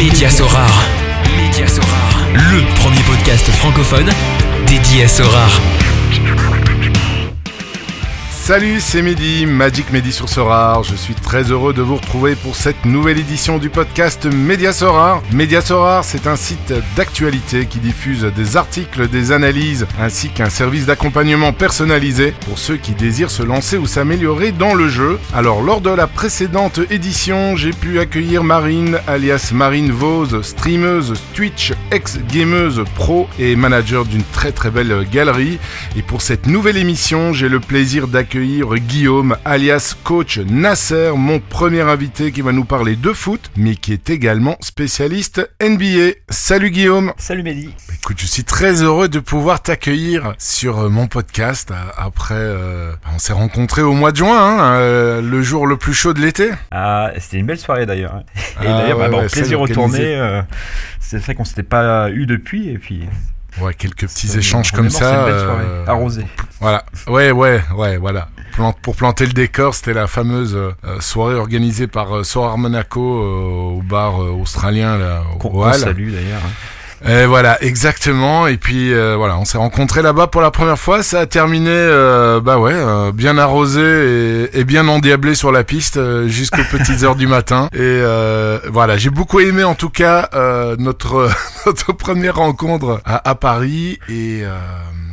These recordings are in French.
Média Sorare. Le premier podcast francophone dédié à Sorare. Salut, c'est Mehdi, Magic Mehdi sur Sorare. Je suis très heureux de vous retrouver pour cette nouvelle édition du podcast Média Sorare. C'est un site d'actualité qui diffuse des articles, des analyses, ainsi qu'un service d'accompagnement personnalisé pour ceux qui désirent se lancer ou s'améliorer dans le jeu. Alors, lors de la précédente édition, j'ai pu accueillir Marine, alias Marine Vose, streameuse Twitch, ex-gameuse pro et manager d'une très très belle galerie. Et pour cette nouvelle émission, j'ai le plaisir d'accueillir Guillaume, alias coach Nasser, mon premier invité qui va nous parler de foot, mais qui est également spécialiste NBA. Salut Guillaume. Salut Mehdi. Écoute, je suis très heureux de pouvoir t'accueillir sur euh, mon podcast. euh, Après, euh, on s'est rencontrés au mois de juin, hein, euh, le jour le plus chaud de l'été. Ah, c'était une belle soirée d'ailleurs. hein. Et Ah, d'ailleurs, ouais, bah, bon, ouais, plaisir retourné. euh, c'est vrai qu'on s'était pas eu depuis et puis. Ouais, quelques petits échanges comme ça. euh, Arrosée. Voilà, ouais, ouais, ouais, voilà. Pour planter le décor, c'était la fameuse euh, soirée organisée par euh, Sorar Monaco euh, au bar euh, australien là, au Qu'on salue d'ailleurs. hein. Et voilà, exactement. Et puis euh, voilà, on s'est rencontrés là-bas pour la première fois. Ça a terminé, euh, bah ouais, euh, bien arrosé et, et bien endiablé sur la piste euh, jusqu'aux petites heures du matin. Et euh, voilà, j'ai beaucoup aimé en tout cas euh, notre notre première rencontre à, à Paris. Et euh,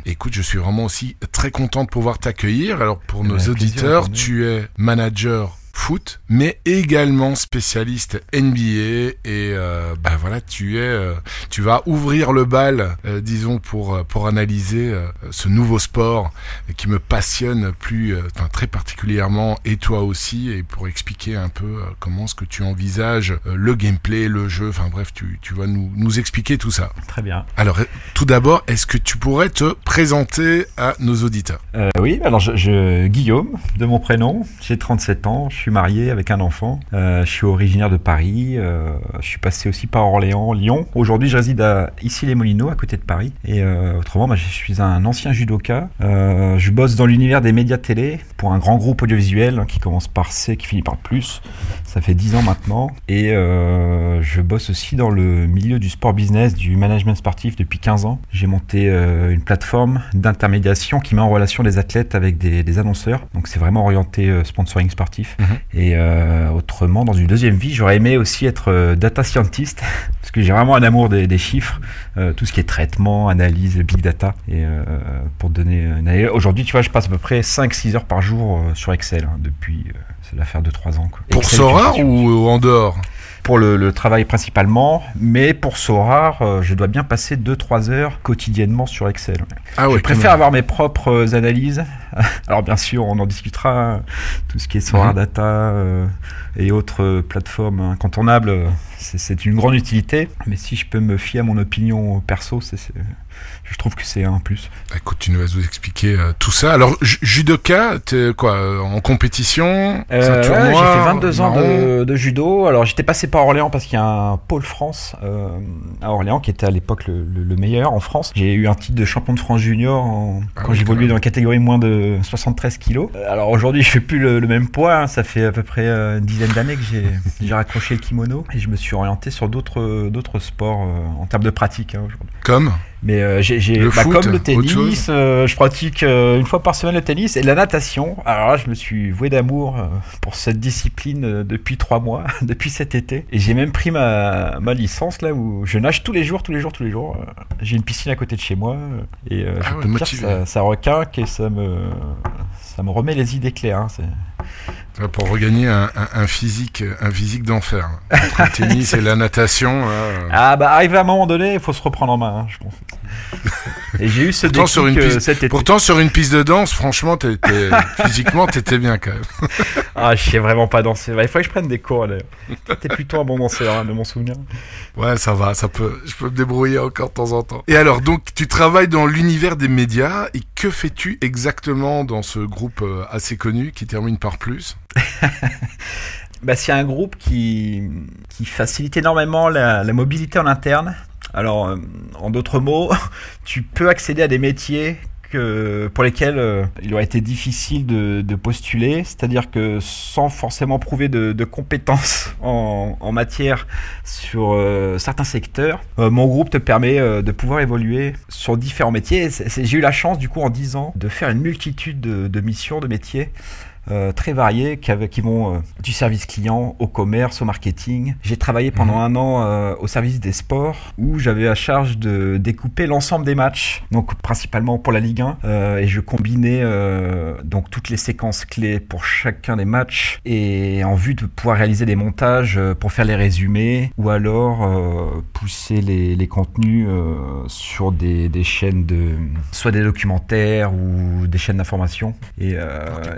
écoute, je suis vraiment aussi très content de pouvoir t'accueillir. Alors pour Eh nos ben, plaisir, auditeurs, tu es manager foot, mais également spécialiste NBA et euh, bah voilà, tu es, euh, tu vas ouvrir le bal, euh, disons pour euh, pour analyser euh, ce nouveau sport qui me passionne plus, euh, enfin très particulièrement et toi aussi et pour expliquer un peu euh, comment est-ce que tu envisages euh, le gameplay, le jeu, enfin bref, tu tu vas nous nous expliquer tout ça. Très bien. Alors tout d'abord, est-ce que tu pourrais te présenter à nos auditeurs? Euh, oui, alors je, je- Guillaume, de mon prénom, j'ai 37 ans, je suis marié avec un enfant, euh, je suis originaire de Paris, euh, je suis passé aussi par Orléans, Lyon. Aujourd'hui, je réside à Issy-les-Moulineaux, à côté de Paris. Et euh, autrement, bah, je suis un ancien judoka. Je bosse dans l'univers des médias télé pour un grand groupe audiovisuel qui commence par C, qui finit par plus. Ça fait 10 ans maintenant. Et je bosse aussi dans le milieu du sport business, du management sportif depuis 15 ans. J'ai monté une plateforme d'intermédiation qui met en relation les athlètes avec des, annonceurs. Donc c'est vraiment orienté sponsoring sportif. Mhm. Et euh, autrement, dans une deuxième vie, j'aurais aimé aussi être euh, data scientist parce que j'ai vraiment un amour des, des chiffres, euh, tout ce qui est traitement, analyse, big data. Et euh, pour donner une aujourd'hui, tu vois, je passe à peu près 5-6 heures par jour euh, sur Excel hein, depuis. euh, c'est l'affaire de 3 ans. Quoi. Pour Excel, Sora ou en dehors? Pour le, le travail principalement, mais pour Sorar, euh, je dois bien passer 2-3 heures quotidiennement sur Excel. Ah je préfère avoir mes propres euh, analyses. Alors bien sûr, on en discutera. hein. Tout ce qui est Sorar Mhm. Data euh, et autres plateformes incontournables, euh, c'est une grande utilité. Mais si je peux me fier à mon opinion perso, c'est- je trouve que c'est un plus. Écoute, tu nous vas nous expliquer euh, tout ça. Alors, ju- judoka, t'es quoi euh, En compétition Euh, j'ai fait 22 ans de, de judo. Alors j'étais passé par Orléans parce qu'il y a un pôle France euh, à Orléans qui était à l'époque le, le- le meilleur en France. J'ai eu un titre de champion de France junior en- Ah quand oui, j'évoluais dans la catégorie moins de 73 kilos. Alors aujourd'hui je fais plus le, le même poids. hein. Ça fait à peu près une dizaine d'années que j'ai raccroché le kimono et je me suis orienté sur d'autres d'autres sports euh, en termes de pratique hein, aujourd'hui. Comme? Mais euh, j'ai, j'ai- Le bah, foot, comme le tennis, euh, je pratique euh, une fois par semaine le tennis et la natation. Alors là, je me suis voué d'amour euh, pour cette discipline euh, depuis trois mois, depuis cet été. Et j'ai même pris ma, ma licence là où je nage tous les jours, tous les jours, tous les jours. Euh, J'ai une piscine à côté de chez moi et euh, Ah je ouais, peux te dire ça, ça requinque et ça me, ça me remet les idées claires. hein. C'est- pour regagner un, un- un physique, un physique d'enfer. Entre le tennis et la natation. euh, Ah bah arrivé à un moment donné, il faut se reprendre en main, hein, je pense. Et j'ai eu ce Pourtant, sur une euh, piste- cet été. Pourtant, sur une piste de danse, franchement, physiquement, t'étais bien quand même. Ah, je sais vraiment pas danser. Bah, il faut que je prenne des cours d'ailleurs. T'es plutôt un bon danseur, hein, de mon souvenir. Ouais, ça va, ça peut, je peux me débrouiller encore de temps en temps. Et alors, donc, tu travailles dans l'univers des médias, et que fais-tu exactement dans ce groupe euh, assez connu qui termine par plus? Bah, c'est un groupe qui, facilite énormément la, mobilité en interne. Alors, euh, en d'autres mots, tu peux accéder à des métiers pour lesquels euh, il aurait été difficile de, postuler, c'est-à-dire que sans forcément prouver de, compétences en, matière sur euh, certains secteurs, mon groupe te permet de pouvoir évoluer sur différents métiers. J'ai eu la chance du coup en 10 ans de faire une multitude de, de missions, de métiers euh, très variés qui, qui vont euh, du service client au commerce, au marketing. J'ai travaillé pendant mmh. un an euh, au service des sports où j'avais à charge de découper l'ensemble des matchs, donc principalement pour la Ligue 1, euh, et je combinais donc toutes les séquences clés pour chacun des matchs. Et en vue de pouvoir réaliser des montages pour faire les résumés ou alors pousser les, les contenus sur des, des, chaînes de soit des documentaires ou des chaînes d'information. Et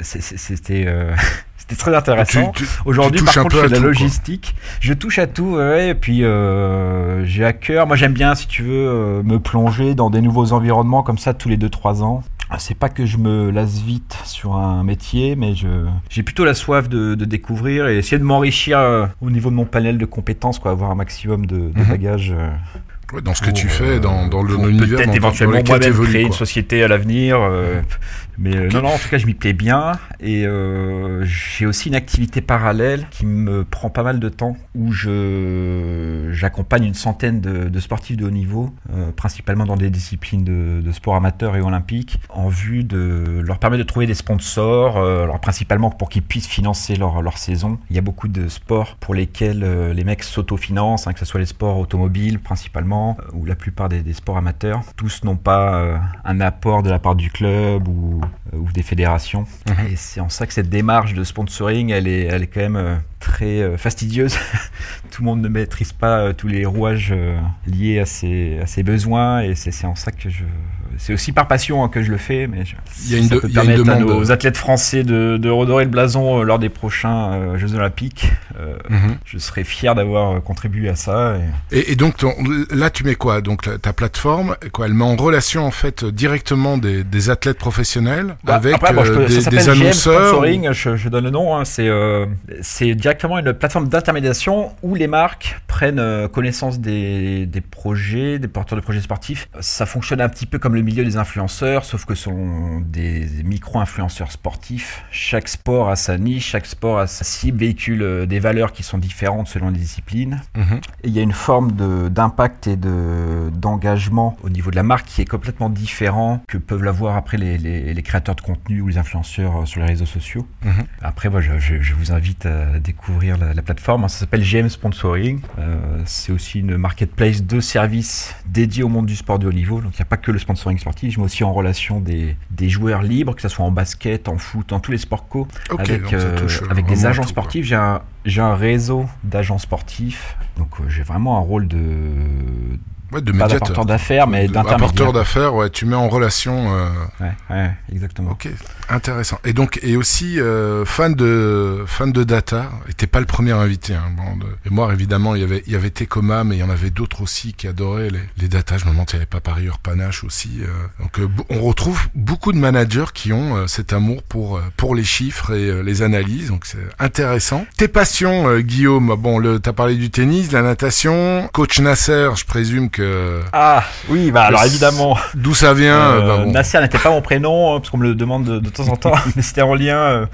c'est c'était euh, c'était très intéressant. Aujourd'hui, par contre, je fais de la logistique. Quoi. Je touche à tout, ouais, et puis euh, j'ai à cœur. Moi, j'aime bien, si tu veux, euh, me plonger dans des nouveaux environnements comme ça tous les 2-3 ans. Ah, c'est pas que je me lasse vite sur un métier, mais je j'ai plutôt la soif de, de, découvrir et essayer de m'enrichir euh, au niveau de mon panel de compétences, quoi, avoir un maximum de, de mm -hmm. bagages. Euh, Ouais, dans ce que tu fais, dans, dans l'univers. Peut-être éventuellement moi-même créer une société à l'avenir. Euh, mais euh, okay. non, non, en tout cas, je m'y plais bien. Et euh, j'ai aussi une activité parallèle qui me prend pas mal de temps, où je j'accompagne une centaine de, de, sportifs de haut niveau, euh, principalement dans des disciplines de, de, sport amateur et olympique, en vue de leur permettre de trouver des sponsors, euh, alors principalement pour qu'ils puissent financer leur, leur saison. Il y a beaucoup de sports pour lesquels euh, les mecs s'autofinancent, hein, que ce soit les sports automobiles principalement, ou la plupart des, des sports amateurs. Tous n'ont pas un apport de la part du club ou ou des fédérations. Et c'est en ça que cette démarche de sponsoring, elle est, elle est quand même euh, très euh, fastidieuse. Tout le monde ne maîtrise pas euh, tous les rouages liés à ses, à ses besoins et c'est en ça que je. C'est aussi par passion hein, que je le fais, mais je, il y a une, ça de, peut permettre demande... à nos athlètes français de, de, redorer le blason lors des prochains euh, Jeux Olympiques. Euh, mmh. Je serais fier d'avoir contribué à ça. Et, et, et donc ton, là, tu mets quoi? Donc ta plateforme, quoi? Elle met en relation en fait directement des, des athlètes professionnels bah, avec après, bon, euh, des, des annonceurs. Sponsoring, je, je, donne le nom. Hein, c'est c'est directement une plateforme d'intermédiation où les marques prennent connaissance des, des projets, des porteurs de projets sportifs. Ça fonctionne un petit peu comme le milieu des influenceurs, sauf que ce sont des micro-influenceurs sportifs. Chaque sport a sa niche, chaque sport a sa cible, véhicule des valeurs qui sont différentes selon les disciplines. Et il y a une forme d'impact et d'engagement de, au niveau de la marque qui est complètement différent que peuvent l'avoir après les, les, les, créateurs de contenu ou les influenceurs sur les réseaux sociaux. -hmm. Après, moi, je, je, je, vous invite à découvrir la, la plateforme. Ça s'appelle GM Sponsoring. Euh, C'est aussi une marketplace de services dédiés au monde du sport de haut niveau. Donc, il n'y a pas que le sponsoring sportif, je mets aussi en relation des, des, joueurs libres, que ce soit en basket, en foot, dans tous les sports co, okay, avec, euh, avec des agents sportifs. J'ai un, un réseau d'agents sportifs, donc euh, j'ai vraiment un rôle de Ouais, de pas d'apporteur d'affaires, mais d'intermédiaire. d'affaires, ouais, tu mets en relation. Euh... Ouais, ouais, exactement. Ok, intéressant. Et donc, et aussi euh, fan de fan de data. Et t'es pas le premier invité. Hein, bon, de... Et moi, évidemment, il y avait il y avait Tecoma, mais il y en avait d'autres aussi qui adoraient les, les data. Je me demande s'il n'y avait pas par ailleurs Panache aussi. Euh... Donc, euh, on retrouve beaucoup de managers qui ont euh, cet amour pour pour les chiffres et les analyses. Donc, c'est intéressant. Tes passions, Guillaume. Bon, le t'as parlé du tennis, de la natation. Coach Nasser, je présume que ah oui, bah alors évidemment. D'où ça vient euh, bah bon. Nasser n'était pas mon prénom hein, parce qu'on me le demande de, de temps en temps, mais c'était en lien euh,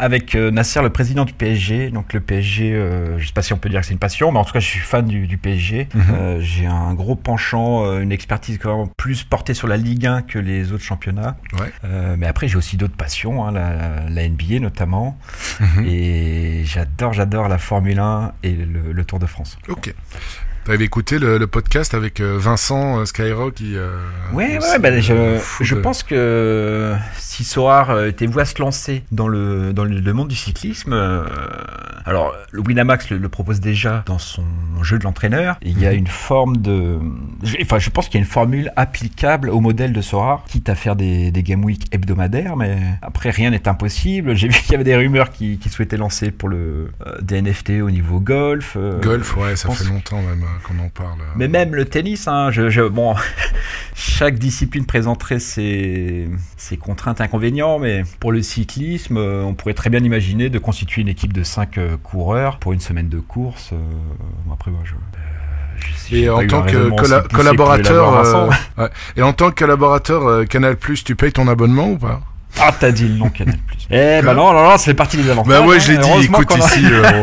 avec euh, Nasser, le président du PSG. Donc le PSG, euh, je sais pas si on peut dire que c'est une passion, mais en tout cas je suis fan du, du PSG. Mm -hmm. euh, J'ai un gros penchant, une expertise quand même plus portée sur la Ligue 1 que les autres championnats. Ouais. mais après j'ai aussi d'autres passions, hein, la, la, NBA notamment. Mm -hmm. Et j'adore, j'adore la Formule 1 et le, le Tour de France. Ok. T'avais écouté le, le, podcast avec Vincent Skyrock qui. Euh, ouais, ouais, bah, je, pense que si Sorar était voué à se lancer dans le, dans le monde du cyclisme, euh, alors le Winamax le, le, propose déjà dans son jeu de l'entraîneur. Il y a une forme de. Enfin, je pense qu'il y a une formule applicable au modèle de Sorar, quitte à faire des, des Game Week hebdomadaires, mais après rien n'est impossible. J'ai vu qu'il y avait des rumeurs qui, qui souhaitaient lancer pour le euh, des NFT au niveau golf. Euh, golf, ouais, ça fait longtemps même qu'on en parle. Mais même le tennis, hein, je, je, bon, chaque discipline présenterait ses, ses contraintes inconvénients, mais pour le cyclisme, on pourrait très bien imaginer de constituer une équipe de 5 coureurs pour une semaine de course. Après, moi, je, Et en tant que colla- collaborateur, euh, ouais. et en tant que collaborateur euh, Canal+, tu payes ton abonnement ou pas? Ah, t'as dit le nom Canal+. Eh bah non, non, non, c'est partie des avantages. Bah ouais, hein. je l'ai dit. Heureusement Écoute a- ici, euh,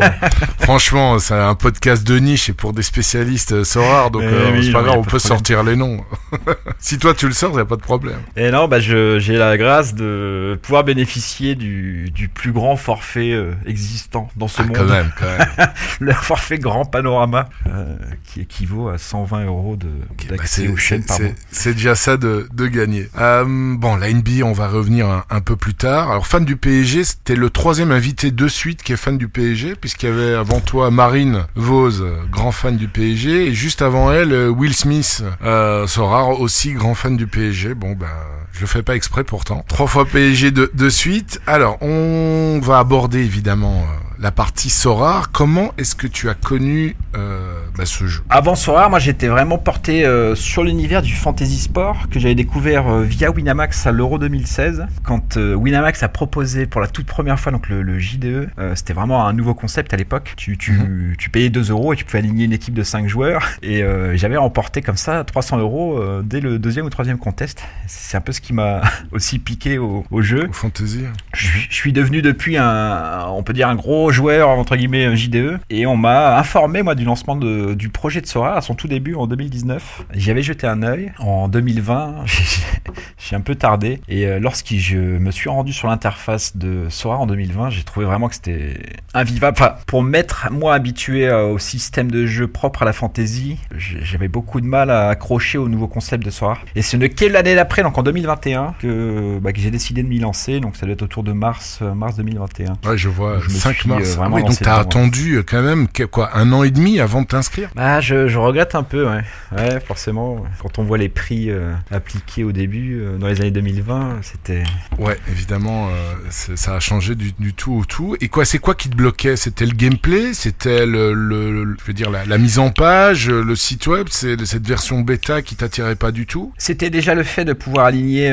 franchement, c'est un podcast de niche et pour des spécialistes euh, c'est rare, donc Eh euh, oui, c'est pas grave, on peut sortir les noms. si toi tu le sors, y a pas de problème. Et non, bah j'ai la grâce de pouvoir bénéficier du, du plus grand forfait euh, existant dans ce Ah, monde. quand même, quand même. Le forfait grand panorama, euh, qui équivaut à 120 euros de- Bah, d'accès aux chaînes c'est- par déjà ça de, de gagner. Bon, la NBA, on va revenir un, peu plus tard. Alors, fan du PSG, c'était le troisième invité de suite qui est fan du PSG, puisqu'il y avait avant toi Marine Vos, euh, grand fan du PSG, et juste avant elle, euh, Will Smith, euh, Sorare, aussi grand fan du PSG. Bon, ben, je le fais pas exprès pourtant. Trois fois PSG de, suite. Alors, on va aborder évidemment euh, la partie Sorare. Comment est-ce que tu as connu euh, bah, ce jeu Avant Sora, moi j'étais vraiment porté euh, sur l'univers du fantasy sport que j'avais découvert euh, via Winamax à l'Euro 2016. Quand Winamax a proposé pour la toute première fois donc le, le JDE, euh, c'était vraiment un nouveau concept à l'époque. Tu, tu, Mhm. tu payais 2 euros et tu pouvais aligner une équipe de 5 joueurs. Et j'avais remporté comme ça 300 euros dès le deuxième ou troisième contest. C'est un peu ce qui m'a aussi piqué au, au jeu. Au fantasy Je, suis- je suis devenu depuis un, on peut dire un gros joueur entre guillemets JDE et on m'a informé moi du lancement de- du projet de Sora à son tout début en 2019. J'y avais jeté un œil. En 2020, j'ai- un peu tardé et euh, lorsque je me suis rendu sur l'interface de Sora en 2020, j'ai trouvé vraiment que c'était invivable. Enfin, pour m'être moi habitué euh, au système de jeu propre à la fantasy, j'avais beaucoup de mal à accrocher au nouveau concept de Sora. Et ce n'est que l'année d'après, donc en 2021, que, bah, que j'ai décidé de m'y lancer. Donc ça doit être autour de mars, euh, mars 2021. Ouais, je vois, Je me 5 suis, mars. euh, Ah vraiment oui, donc t'as attendu euh, quand même quoi, un an et demi avant de t'inscrire? Bah, je, je regrette un peu, ouais. Ouais, forcément. Quand on voit les prix euh, appliqués au début, euh, dans les années 2020, c'était. Ouais, évidemment, euh, ça a changé du, du tout au tout. Et quoi, c'est quoi qui te bloquait? C'était le gameplay? C'était le, le- le- je veux dire, la, la mise en page, le site web? C'est cette version bêta qui t'attirait pas du tout? C'était déjà le fait de pouvoir aligner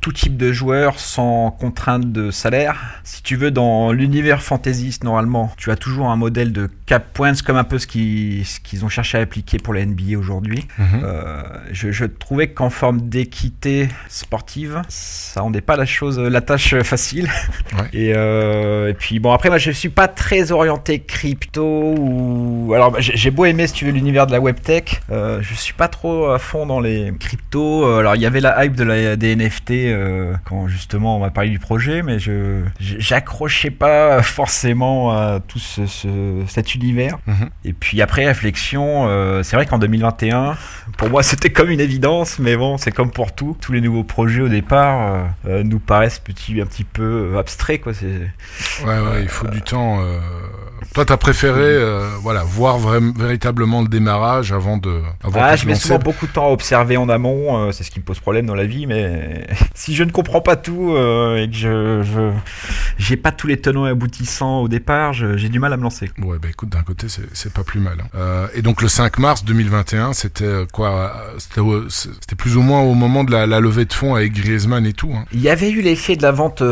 tout type de joueurs sans contrainte de salaire. Si tu veux, dans l'univers fantaisiste, normalement, tu as toujours un modèle de cap points, comme un peu ce qu'ils qu'ils ont cherché à appliquer pour la NBA aujourd'hui. Mhm. Euh, je, je trouvais qu'en forme d'équité sportive, ça rendait pas la chose, la tâche facile. Ouais. Et, euh, et puis bon, après moi je suis pas très orienté crypto ou alors bah, j'ai beau aimer si tu veux l'univers de la web tech, euh, je suis pas trop à fond dans les cryptos. Euh, Alors il y avait la hype de la des NFT euh, quand justement on m'a parlé du projet, mais je j'accrochais pas forcément à tout ce, ce- cet univers. Mhm. Et puis après réflexion, euh, c'est vrai qu'en 2021, pour moi c'était comme une évidence, mais bon, c'est comme pour tout. Tous les nouveaux projets au départ euh, euh, nous paraissent petit, un petit peu abstraits, quoi. C'est Ouais, ouais, il faut du temps. Toi, t'as préféré, euh, voilà, voir véritablement le démarrage avant de. Avant ah, je mets souvent beaucoup de temps à observer en amont. euh, c'est ce qui me pose problème dans la vie, mais si je ne comprends pas tout euh, et que je j'ai pas tous les tenants et aboutissants au départ, j'ai du mal à me lancer. Ouais, bah écoute, d'un côté, c'est- pas plus mal. hein. Et donc le 5 mars 2021, c'était quoi C'était plus ou moins au moment de la, la levée de fonds avec Griezmann et tout. Hein. Il y avait eu l'effet de la vente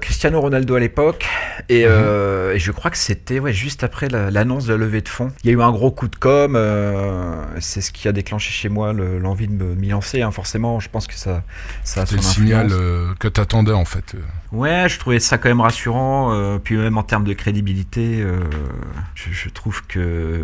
Cristiano Ronaldo à l'époque, et, et je crois que c'était ouais, juste après la- l'annonce de la levée de fonds. Il y a eu un gros coup de com, euh, c'est ce qui a déclenché chez moi le- l'envie de me- m'y lancer. hein. Forcément, je pense que ça, ça a C'était son le signal euh, que t'attendais en fait. Ouais, je trouvais ça quand même rassurant. euh, puis même en termes de crédibilité, je, je trouve que,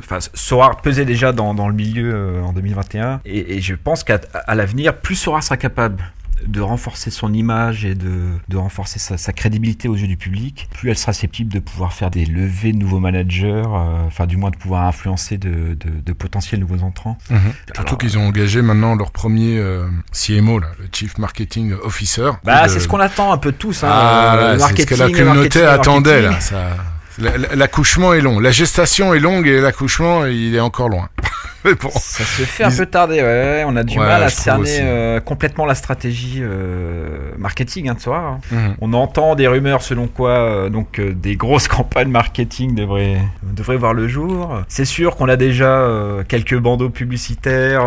enfin, Sora pesait déjà dans, dans le milieu en 2021, et, et je pense qu'à à l'avenir, plus Sora sera capable de renforcer son image et de, de renforcer sa, sa crédibilité aux yeux du public, plus elle sera susceptible de pouvoir faire des levées de nouveaux managers, euh, enfin du moins de pouvoir influencer de, de, de potentiels nouveaux entrants. Surtout Alors, qu'ils ont engagé maintenant leur premier euh, CMO, là, le Chief Marketing Officer. Bah, c'est ce qu'on attend un peu tous. Hein, Ah, euh, le là, c'est ce que la marketing, communauté marketing, attendait là. marketing. Ça... la- la- L'accouchement est long, la gestation est longue et l'accouchement il est encore loin. Mais bon. Ça se fait un Ils- peu tarder, ouais. On a du Ouais, mal à cerner euh, complètement la stratégie euh, marketing hein, de Sora. hein. Mhm. On entend des rumeurs selon quoi euh, donc des grosses campagnes marketing devraient, devraient voir le jour. C'est sûr qu'on a déjà quelques bandeaux publicitaires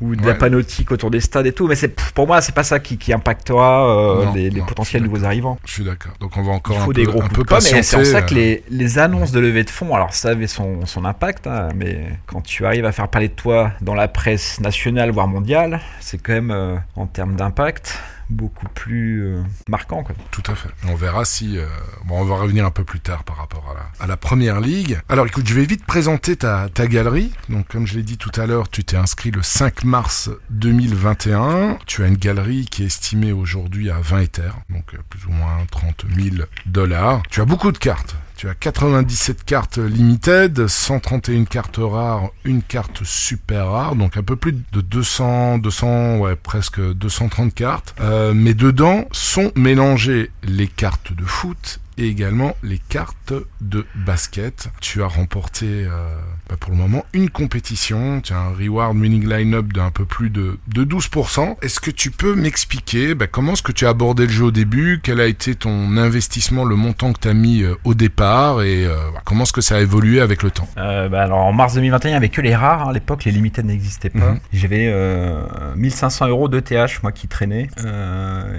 ou de la Ouais. panoptique autour des stades et tout, mais c'est pour moi c'est pas ça qui, qui impactera Non, les, les non, potentiels nouveaux arrivants. Je suis d'accord. Donc on va encore Il un faut peu, des gros un peu patienter. c'est en ça que les, les annonces de levée de fonds, alors ça avait son, impact, hein, mais quand tu arrives à faire parler de toi dans la presse nationale voire mondiale, c'est quand même euh, en termes d'impact beaucoup plus euh, marquant. Tout à fait. On verra si. euh, Bon, on va revenir un peu plus tard par rapport à la, première ligue. Alors, écoute, je vais vite présenter ta, ta galerie. Donc, comme je l'ai dit tout à l'heure, tu t'es inscrit le 5 mars 2021. Tu as une galerie qui est estimée aujourd'hui à 20 éthers, donc plus ou moins 30 000 dollars. Tu as beaucoup de cartes. Tu as 97 cartes limited, 131 cartes rares, une carte super rare, donc un peu plus de 200, 200, ouais, presque 230 cartes. Euh, mais dedans sont mélangées les cartes de foot et également les cartes de basket. Tu as remporté euh, bah, pour le moment une compétition. Tu as un reward winning line-up d'un peu plus de, de 12%. Est-ce que tu peux m'expliquer bah, comment est-ce que tu as abordé le jeu au début? Quel a été ton investissement, le montant que tu as mis euh, au départ? Et euh, bah, comment est-ce que ça a évolué avec le temps? Euh, bah, alors en mars 2021, il n'y avait que les rares. hein. À l'époque, les limited n'existaient pas. Mhm. J'avais euh, 1500 euros d'ETH, moi qui traînais.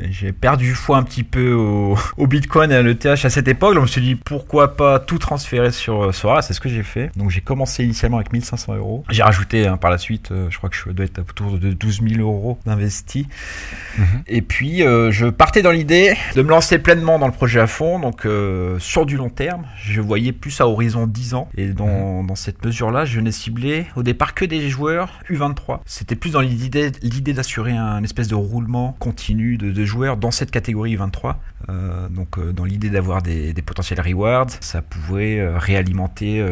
J'ai perdu foi un petit peu au, au Bitcoin et à l'ETH à cette époque. Donc je me suis dit pourquoi pas tout transférer sur Sora. C'est ce que j'ai fait. Donc j'ai commencé initialement avec 1500 euros. J'ai rajouté hein, par la suite, euh, je crois que je dois être autour de 12 000 euros d'investis. Mhm. Et puis euh, je partais dans l'idée de me lancer pleinement dans le projet à fond. Donc euh, sur du long terme, je voyais plus à horizon 10 ans. Et dans, dans cette mesure-là, je n'ai ciblé au départ que des joueurs U23. C'était plus dans l'idée l'idée d'assurer un espèce de roulement continu de, de joueurs dans cette catégorie U23. Euh, donc dans l'idée d'avoir des, des potentiels rewards, ça pouvait réalimenter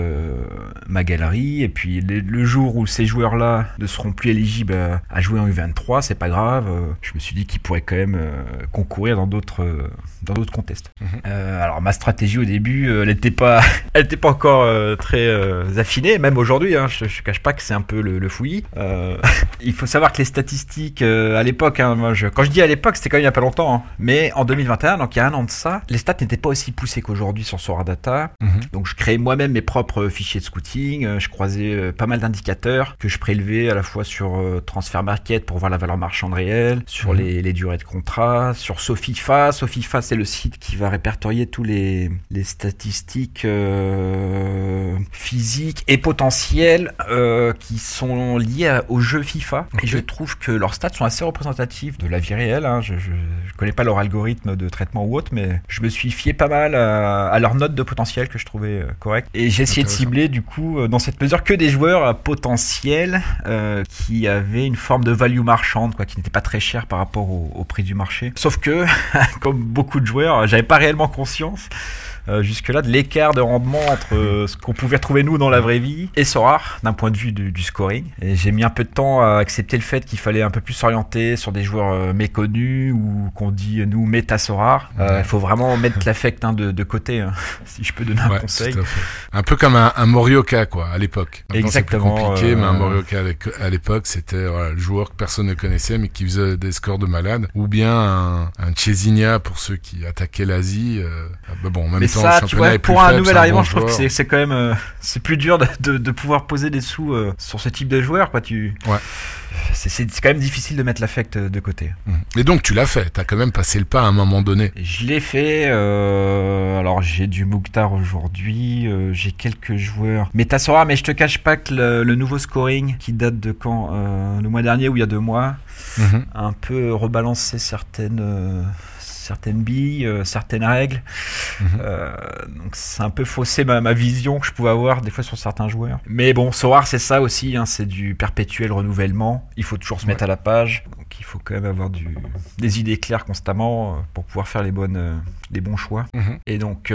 ma galerie. Et puis le, jour où ces joueurs-là ne seront plus éligibles à, à jouer en U23, c'est pas grave. Euh, je me suis dit qu'ils pourraient quand même euh, concourir dans d'autres euh, dans d'autres contests. Mhm. Euh, alors ma stratégie au début, euh, elle n'était pas, elle était pas encore euh, très euh, affinée, même aujourd'hui. Hein, je, je cache pas que c'est un peu le, le fouillis. Euh, il faut savoir que les statistiques euh, à l'époque, hein, quand je dis à l'époque, c'était quand même il y a pas longtemps, hein, mais en 2021, donc il y a un an de ça, les stats n'étaient pas aussi poussées qu'aujourd'hui sur Sora Data. Mhm. Donc je créais moi-même mes propres fichiers de scouting, euh, je croisais euh, pas mal d'indicateurs que je prélevais à la fois sur euh, Transfer Market pour voir la valeur marchande réelle, sur Mhm. les, les durées de contrat, sur Sofifa. Sofifa c'est le site qui va répertorier tous les, les statistiques euh, physiques et potentielles euh, qui sont liées au jeu FIFA. Et je trouve que leurs stats sont assez représentatifs de la vie réelle. hein. Je, je, je connais pas leur algorithme de traitement ou autre, mais je me suis fié pas mal à, à leurs notes de potentiel que je trouvais euh, correctes. Et j'ai essayé de cibler du coup euh, dans cette mesure que des joueurs à potentiel euh, qui avaient une forme de value marchande, quoi, qui n'était pas très cher par rapport au prix du marché. Sauf que, comme beaucoup de joueurs, j'avais pas réellement conscience euh, jusque-là de l'écart de rendement entre euh, ce qu'on pouvait retrouver nous dans la vraie vie et Sora d'un point de vue du, du scoring. Et j'ai mis un peu de temps à accepter le fait qu'il fallait un peu plus s'orienter sur des joueurs euh, méconnus ou qu'on dit nous méta Sora. Il faut vraiment mettre l'affect hein, de, de côté, hein, si je peux donner un Ouais, conseil. Un peu comme un, un Morioka, quoi, à l'époque. C'est Exactement, compliqué, mais un Morioka à l'époque, c'était voilà, le joueur que personne ne connaissait, mais qui faisait des scores de malade. Ou bien un, un pour ceux qui attaquaient l'Asie. euh, bah bon, en même Mais temps, ça, tu vois, pour un faible, nouvel arrivant, bon je trouve que joueur. c'est c'est quand même euh, c'est plus dur de, de, de pouvoir poser des sous euh, sur ce type de joueur. Quoi, tu... Ouais. C'est quand même difficile de mettre l'affect de côté. Mhm. Et donc, tu l'as fait. T'as quand même passé le pas à un moment donné. Je l'ai fait. euh, alors j'ai du Mouktar aujourd'hui. euh, j'ai quelques joueurs. Mais t'as Sora, mais je te cache pas que le, le nouveau scoring qui date de quand euh, Le mois dernier ou il y a deux mois, a un peu rebalancé certaines. Certaines billes, euh, certaines règles. Mhm. Euh, donc c'est un peu faussé ma, ma vision que je pouvais avoir des fois sur certains joueurs. Mais bon, Sora c'est ça aussi, hein, c'est du perpétuel renouvellement. Il faut toujours se mettre à la page. Donc il faut quand même avoir du, des idées claires constamment euh, pour pouvoir faire les, bonnes, les bons choix. Mhm. Et donc,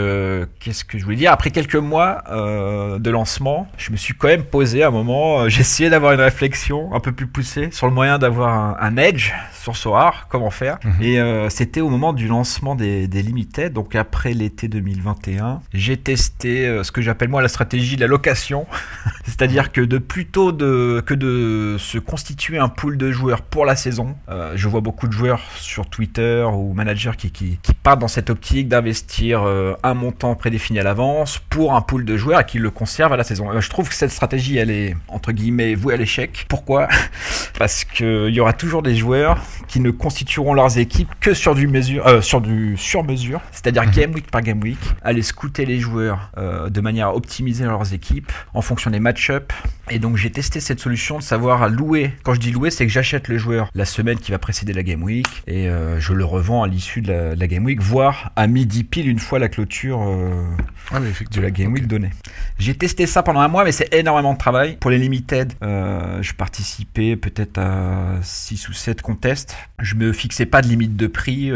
qu'est-ce que je voulais dire? Après quelques mois de lancement, je me suis quand même posé à un moment, j'ai essayé d'avoir une réflexion un peu plus poussée sur le moyen d'avoir un, un edge sur Sorar, comment faire. Mhm. Et euh, c'était au moment du lancement des, des Limited, donc après l'été 2021. J'ai testé euh, ce que j'appelle moi la stratégie de la location, c'est-à-dire que de plutôt de, que de se constituer un pool de joueurs pour la saison. Euh, je vois beaucoup de joueurs sur Twitter ou managers qui, partent dans cette optique d'investir euh, un montant prédéfini à l'avance pour un pool de joueurs et qui le conservent à la saison. Je trouve que cette stratégie, elle est entre guillemets vouée à l'échec. Pourquoi Parce qu'il y aura toujours des joueurs qui ne constitueront leurs équipes que sur du mesure, sur du sur mesure, c'est-à-dire game week par game week, aller scouter les joueurs euh, de manière à optimiser leurs équipes en fonction des match-ups. Et donc j'ai testé cette solution de savoir à louer. Quand je dis louer, c'est que j'achète le joueur la semaine qui va précéder la game week et euh, je le revends à l'issue de la, de la game week, voire à midi pile une fois la clôture euh, Ah, de la game week donnée. J'ai testé ça pendant un mois, mais c'est énormément de travail. Pour les limited, euh, je participais peut-être à 6 ou 7 contests. Je me fixais pas de limite de prix.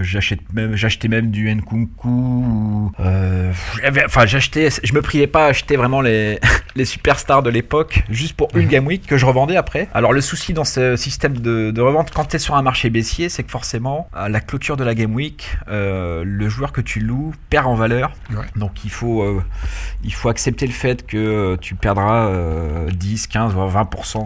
j'achète même, j'achetais même du Nkunku. ou, enfin, j'achetais, je me priais pas à acheter vraiment les, les superstars de l'époque juste pour une game week que je revendais après. Alors le souci dans ce système de, de revente, quand tu es sur un marché baissier, c'est que forcément, à la clôture de la game week, euh, le joueur que tu loues perd en valeur. Ouais. Donc il faut, euh, il faut accepter le fait que euh, tu perdras euh, 10, 15, voire 20%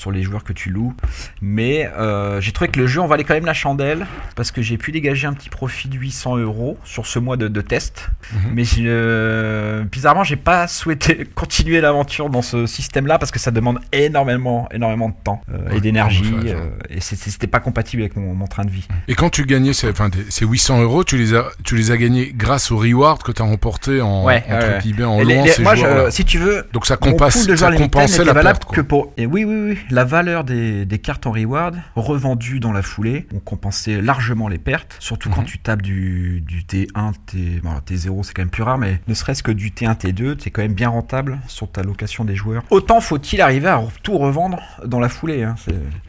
sur les joueurs que tu loues. Mais euh, j'ai trouvé que le jeu en valait quand même la chandelle parce que j'ai pu dégager un petit profit de 800 euros sur ce mois de, de test. Mhm. Mais euh, bizarrement, j'ai pas souhaité continuer l'aventure dans ce système-là parce que ça demande énormément, énormément de temps euh, et d'énergie euh, et c'était pas compatible avec mon, mon train de vie. Et quand tu gagnais ces, enfin, tes- ces 800 euros, tu les as, tu les as gagnés grâce au reward que tu as remporté en, Ouais, entre ouais, en Et les- louant les- ces moi, je- si tu veux, Donc ça, de ça compensait la perte. quoi. que pour. Et oui, oui, oui. La valeur des, des cartes en reward revendues dans la foulée ont compensé largement les pertes. Surtout quand Mhm. tu tapes du, du T1, T, bon, T0, c'est quand même plus rare, mais ne serait-ce que du T1, T2, c'est quand même bien rentable sur ta location des joueurs. Autant faut-il arriver à tout revendre dans la foulée. Hein.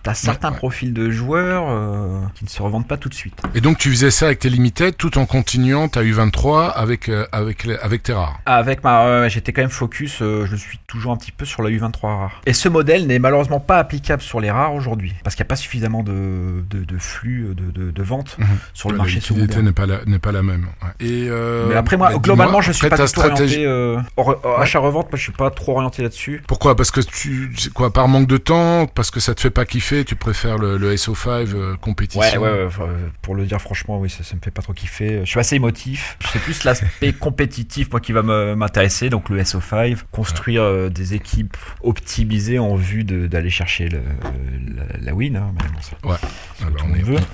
T'as certains ouais. profils de joueurs euh, qui ne se revendent pas tout de suite. Et donc tu faisais ça avec tes limited tout en continuant ta U23 avec, euh, avec, tes rares. Avec ma, j'étais quand même focus, euh, je suis toujours un petit peu sur la U23 rare. Et ce modèle n'est malheureusement pas applicable sur les rares aujourd'hui, parce qu'il n'y a pas suffisamment de, de, de flux de, de, de vente Mhm. sur le Ouais, marché secondaire. n'est pas la, n'est pas la même. ouais. Et euh, Mais après moi, bah, globalement, je suis pas tout orienté euh, or- or- achat-revente. Moi, je suis pas trop orienté là-dessus. Pourquoi? Parce que tu, quoi, par manque de temps, parce que ça te fait pas kiffer, tu préfères le, le SO5 euh, compétition? Ouais, ouais, ouais, enfin, euh, pour le dire franchement, oui, ça, ça me fait pas trop kiffer. Je suis assez émotif. C'est plus l'aspect compétitif, moi, qui va m'intéresser. Donc le SO5, construire euh, des équipes optimisées en vue d'aller chercher le, la, la win. hein, mais bon, ça, Ouais. on est- monde veut.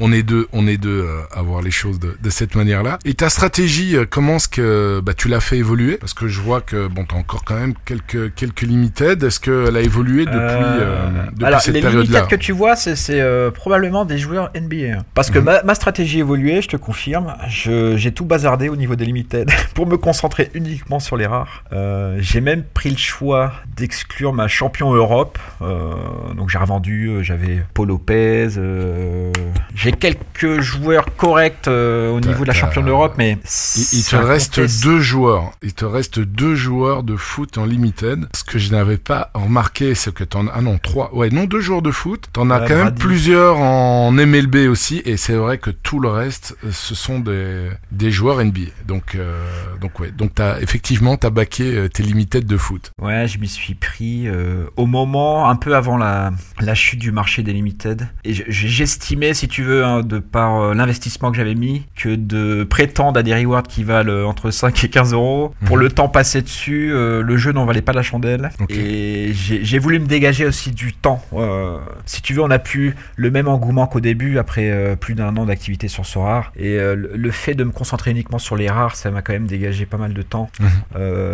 On est deux, on est deux euh, à voir les choses de, de cette manière-là. Et ta stratégie, euh, comment est-ce que bah, tu l'as fait évoluer? Parce que je vois que bon, t'as encore quand même quelques quelques limited. Est-ce qu'elle a évolué depuis, euh, depuis alors, cette les limited que tu vois, c'est euh, probablement des joueurs NBA. hein. Parce que Mhm. ma, ma stratégie évoluée, je te confirme. J'ai tout bazardé au niveau des limited pour me concentrer uniquement sur les rares. Euh, J'ai même pris le choix d'exclure ma champion Europe. Euh, donc j'ai revendu, euh, j'avais Paul Lopez. euh, J'ai quelques joueurs corrects euh, au niveau de la championne d'Europe, mais Il, il te reste deux joueurs. Il te reste deux joueurs de foot en limited. Ce que je n'avais pas remarqué, c'est que t'en as, ah non, trois. Ouais, non, deux joueurs de foot. T'en as Ouais, quand même plusieurs en MLB aussi. Et c'est vrai que tout le reste, ce sont des, des joueurs NBA. Donc, euh, donc ouais. Donc t'as, effectivement, t'as baqué tes limited de foot. Ouais, je m'y suis pris euh, au moment un peu avant la, la chute du marché des limited. Et je- j'estimais, si tu veux, hein, de par euh, l'investissement que j'avais mis, que de prétendre à des rewards qui valent euh, entre 5 et 15 euros, pour Mhm. le temps passé dessus, euh, le jeu n'en valait pas la chandelle. Et j'ai voulu me dégager aussi du temps. Euh, si tu veux, on a plus le même engouement qu'au début, après euh, plus d'un an d'activité sur ce rare. Et le- fait de me concentrer uniquement sur les rares, ça m'a quand même dégagé pas mal de temps. Mhm.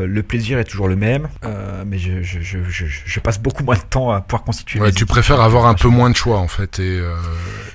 Le plaisir est toujours le même, mais je, je, je, je, je passe beaucoup moins de temps temps à pouvoir constituer. Ouais, tu préfères avoir un peu moins de choix en fait et, euh,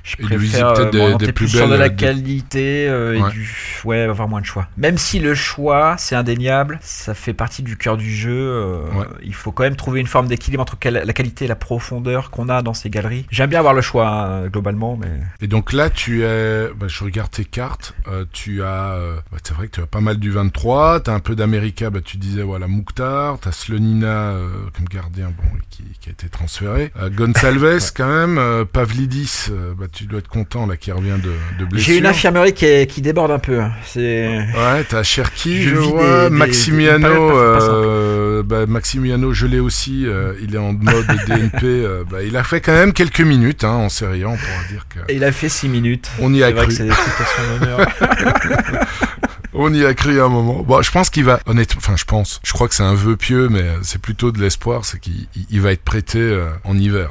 Je et de peut-être euh, des- des plus plus sur de belles, la des- qualité euh, et Ouais. du ouais avoir moins de choix. Même si le choix c'est indéniable, ça fait partie du cœur du jeu. euh, Ouais. Il faut quand même trouver une forme d'équilibre entre la qualité et la profondeur qu'on a dans ces galeries. J'aime bien avoir le choix hein, globalement, mais Et donc là, tu es, bah, je regarde tes cartes, euh, tu as, euh, bah, c'est vrai que tu as pas mal du 23, tu as un peu d'América, bah, tu disais voilà Mouktar, tu as Slonina euh, comme gardien, bon, qui, qui a été transféré, euh, Gonçalves quand même, euh, Pavlidis, euh, bah, tu dois être content là qui revient de, de blessure. j'ai une infirmerie qui, est- qui déborde un peu. hein. C'est Ouais, t'as Cherki, je, vois, des- Maximiano, des euh, bah, Maximiano, je l'ai aussi, euh, il est en mode DNP, euh, bah, il a fait quand même quelques minutes hein, en série A, on pourra dire que Et il a fait 6 minutes. on y a cru. c'est. On y a cru à un moment. Bon, je pense qu'il va, honnêtement, enfin, je pense, je crois que c'est un vœu pieux, mais c'est plutôt de l'espoir, c'est qu'il il- il va être prêté euh, en hiver.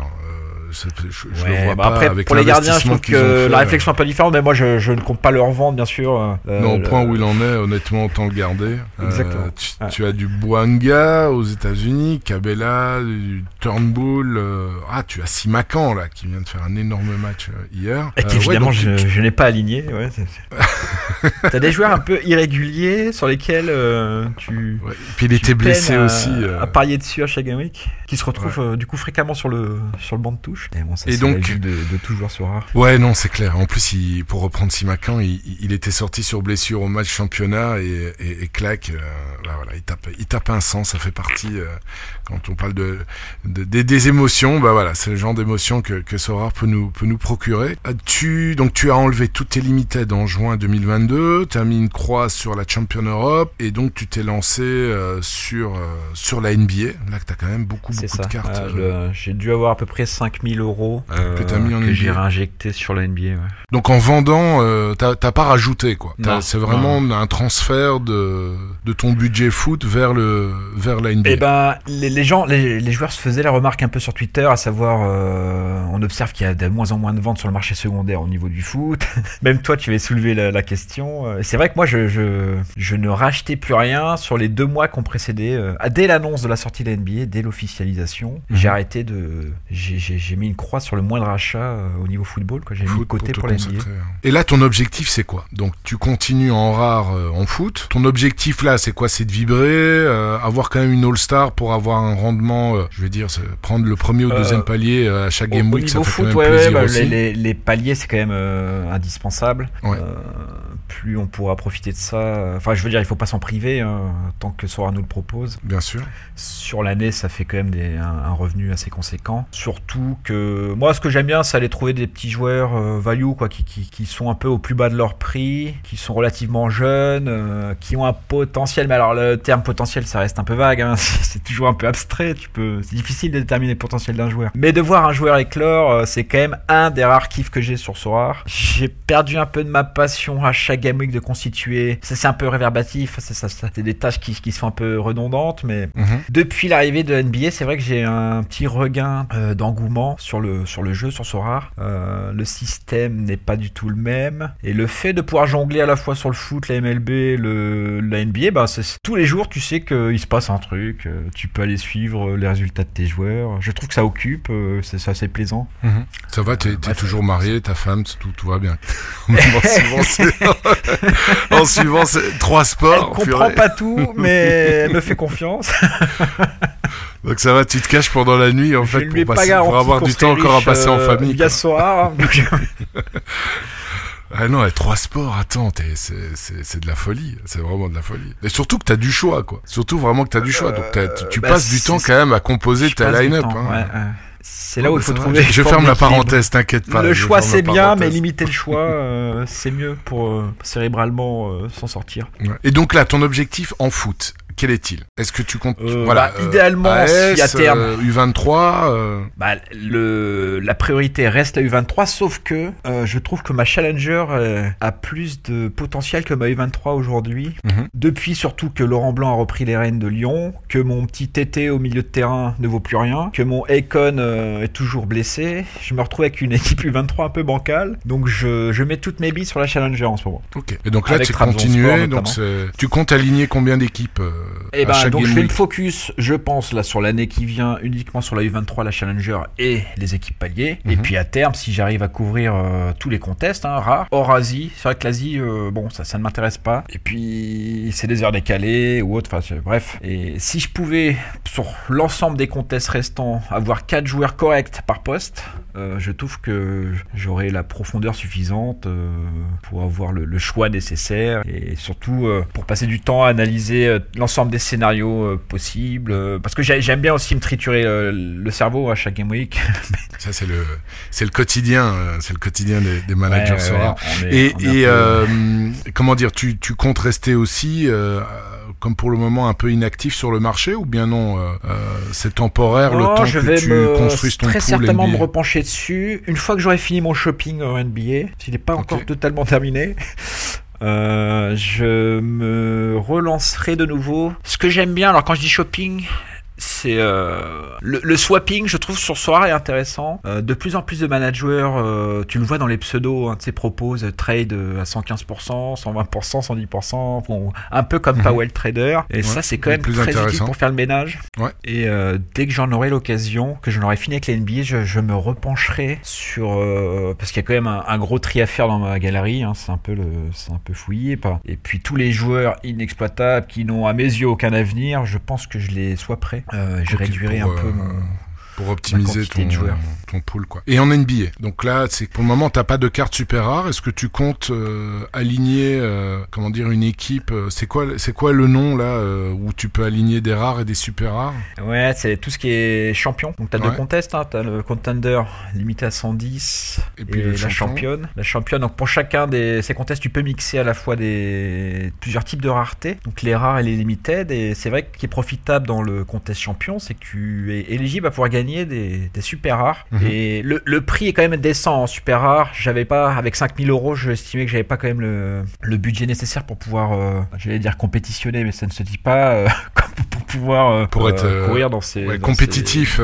Je le vois bah pas après, avec pour les gardiens, je trouve que fait, la réflexion est un peu différente, mais moi je, je ne compte pas le revendre, bien sûr. euh, Non, au le- point où il en est, honnêtement, autant le garder. Euh, Exactement. tu, Ouais. tu as du Boanga aux États-Unis, Cabella, du Turnbull. euh, ah, tu as Simakan là qui vient de faire un énorme match hier. Et ouais, donc je, tu- je n'ai pas aligné. Ouais, c'est- T'as des joueurs un peu irréguliers sur lesquels tu. puis il tu était blessé à, aussi. à parier dessus à chaque week, qui se retrouve euh, du coup fréquemment sur le sur le banc de touche. Et, bon, ça, Et donc- de, de tout joueur sur rare. Ouais, non, c'est clair. En plus, il, pour reprendre Simakan, il, il était sorti sur blessure au match championnat et, et, et claque. euh, là, voilà, il tape, il tape un sang. Ça fait partie euh, quand on parle de, de- des, des émotions. Bah voilà, c'est le genre d'émotion que, que Sorare peut nous peut nous procurer. Euh, Tu donc tu as enlevé toutes tes limited en juin 2022. Tu as mis une croix sur la Champion Europe et donc tu t'es lancé euh, sur sur la NBA. Là, que t'as quand même beaucoup beaucoup ça. de cartes. Le- J'ai dû avoir à peu près 5000 euros euh, Que t'as mis en que j'ai réinjecté sur la NBA. ouais. Donc en vendant, euh, t'as t'as pas rajouté quoi. C'est vraiment un transfert de de ton budget foot vers le vers la NBA. Eh ben, les, les gens, les, les joueurs se faisaient la remarque un peu sur Twitter, à savoir, euh, on observe qu'il y a de moins en moins de ventes sur le marché secondaire au niveau du foot. Même toi, tu avais soulevé la, la question. Euh, C'est vrai que moi, je, je, je ne rachetais plus rien sur les deux mois qu'on précédait. euh, ah, dès l'annonce de la sortie de la NBA, dès l'officialisation, Mhm. j'ai arrêté de, j'ai mis une croix sur le moindre achat euh, au niveau football. quoi. J'ai mis de côté pour, la NBA. consacrer, hein. Et là, ton objectif, c'est quoi? Donc, tu continues en rare euh, en foot. Ton objectif là, c'est quoi? C'est de vibrer, euh, avoir quand même une All-Star pour avoir un rendement, euh, je vais dire, prendre le premier ou Euh, deuxième palier à chaque game Au- au week, ça fait foot, quand même ouais, bah, aussi. les, les- les paliers, c'est quand même euh, indispensable. Ouais. Euh, plus on pourra profiter de ça. Enfin, je veux dire, il faut pas s'en priver hein, tant que Sora nous le propose. Bien sûr. Sur l'année, ça fait quand même des, un, un revenu assez conséquent. Surtout que moi, ce que j'aime bien, c'est aller trouver des petits joueurs euh, value, quoi, qui, qui, qui sont un peu au plus bas de leur prix, qui sont relativement jeunes, euh, qui ont un potentiel. Mais alors, le terme potentiel, ça reste un peu vague. hein, c'est toujours un peu abstrait. Tu peux, c'est difficile de déterminer le potentiel d'un joueur. Mais de voir un joueur éclore, euh, c'est quand même un des rares kiffs que j'ai sur Sorar. J'ai perdu un peu de ma passion à chaque game week de constituer. Ça, c'est un peu réverbatif. C'est ça, ça- c'est des tâches qui, qui sont un peu redondantes, mais Mhm. depuis l'arrivée de NBA, c'est vrai que j'ai un petit regain euh, d'engouement sur le, sur le jeu, sur Sora. Euh, le système n'est pas du tout le même. Et le fait de pouvoir jongler à la fois sur le foot, la MLB, le, la NBA, bah, tous les jours, tu sais qu'il se passe un truc. euh, tu peux aller suivre les résultats de tes joueurs. Je trouve que ça occupe, euh, c'est assez plaisant. Mhm. Ça va, t'es t'es Bref. toujours marié, ta femme, tout, tout va bien. en suivant, en suivant trois Elle sports. comprend purée. pas tout, mais elle me fait confiance. Donc ça va, tu te caches pendant la nuit en Je fait pour, pas passer- pour avoir du temps encore à passer en euh, famille. Quoi. Sora. hein. Donc, Ah non, les trois sports, attends, t'es- c'est de la folie, c'est vraiment de la folie. Et surtout que t'as du choix, quoi. Surtout vraiment que t'as du choix. Donc tu, tu bah, passes du temps quand même à composer ta line-up. hein. ouais, ouais. C'est là où il faut trouver. Je, ferme la parenthèse, t'inquiète pas. le choix c'est bien, mais limiter le choix, euh, c'est mieux pour euh, cérébralement euh, s'en sortir. Ouais. Et donc là, ton objectif en foot, quel est-il? Est-ce que tu comptes Euh, voilà, bah, idéalement, AS, si à terme- euh, U23 euh, Bah, le, la priorité reste la U23, sauf que euh, je trouve que ma Challenger euh, a plus de potentiel que ma U23 aujourd'hui. Mhm. Depuis surtout que Laurent Blanc a repris les rênes de Lyon, que mon petit TT au milieu de terrain ne vaut plus rien, que mon Akon euh, est toujours blessé. Je me retrouve avec une équipe U23 un peu bancale, donc je, je mets toutes mes billes sur la Challenger en ce moment. Ok. Et donc là, tu continues. Donc tu comptes aligner combien d'équipes euh, Eh à ben, donc je fais le focus, je pense, là, sur l'année qui vient, uniquement sur la U23, la Challenger et les équipes paliers. Et Mhm. puis à terme, si j'arrive à couvrir euh, tous les contests, hein, rares, hors Asie, c'est vrai que l'Asie, euh, bon, ça, ça ne m'intéresse pas. Et puis, c'est des heures décalées ou autre, enfin, c'est- bref. Et si je pouvais, sur l'ensemble des contests restants, avoir 4 joueurs corrects par poste, euh, je trouve que j'aurai la profondeur suffisante euh, pour avoir le, le choix nécessaire et surtout euh, pour passer du temps à analyser l'ensemble des scénarios possibles. parce que j'ai- j'aime bien aussi me triturer le cerveau à chaque game week. Ça, c'est le, c'est le quotidien, c'est le quotidien des, des managers Ouais, ouais, Et, peu- comment dire, tu, tu comptes rester aussi, comme pour le moment, un peu inactif sur le marché ou bien non euh, euh, C'est temporaire le Non, temps je que vais tu me construises ton très pool certainement NBA. me repencher dessus une fois que j'aurai fini mon shopping en NBA. S'il n'est pas encore totalement terminé. euh, je me relancerai de nouveau. Ce que j'aime bien, alors quand je dis shopping, c'est euh, le, le swapping, je trouve sur Sora est intéressant. Euh, de plus en plus de managers, euh, tu le vois dans les pseudos, hein, tu sais, proposent trade à 115%, 120%, 110%, bon, un peu comme Mhm. Powell Trader. Et Ouais, ça, c'est quand même plus très utile pour faire le ménage. Ouais. Et euh, dès que j'en aurai l'occasion, que j'en aurai fini avec la NBA, je, je me repencherai sur euh, parce qu'il y a quand même un, un gros tri à faire dans ma galerie. hein, c'est un peu le, c'est un peu fouillé. Pas. Et puis tous les joueurs inexploitables qui n'ont à mes yeux aucun avenir, je pense que je les sois prêt. Euh, je Ok, réduirai un peu euh, mon. Pour optimiser ton, de joueurs. ton pool quoi. Et en NBA. Donc là, c'est pour le moment, t'as pas de carte super rare. Est-ce que tu comptes euh, aligner, euh, comment dire, une équipe euh, C'est quoi, c'est quoi le nom là euh, où tu peux aligner des rares et des super rares? Ouais, c'est tout ce qui est champion. Donc t'as deux Ouais. contests, hein. t'as le contender limité à 110 Et et, puis le la champion. championne. La championne, donc pour chacun de ces contests, tu peux mixer à la fois des plusieurs types de rareté, donc les rares et les limited. Et c'est vrai que ce qui est profitable dans le contest champion, c'est que tu es éligible à pouvoir gagner des, des super rares. Mhm. Et le, le prix est quand même décent en super rares. J'avais pas, avec 5000 euros, je estimais que j'avais pas quand même le, le budget nécessaire pour pouvoir, euh, j'allais dire compétitionner, mais ça ne se dit pas, euh, pour pouvoir euh, Pour être, euh, euh, courir dans ces Ouais, dans compétitif.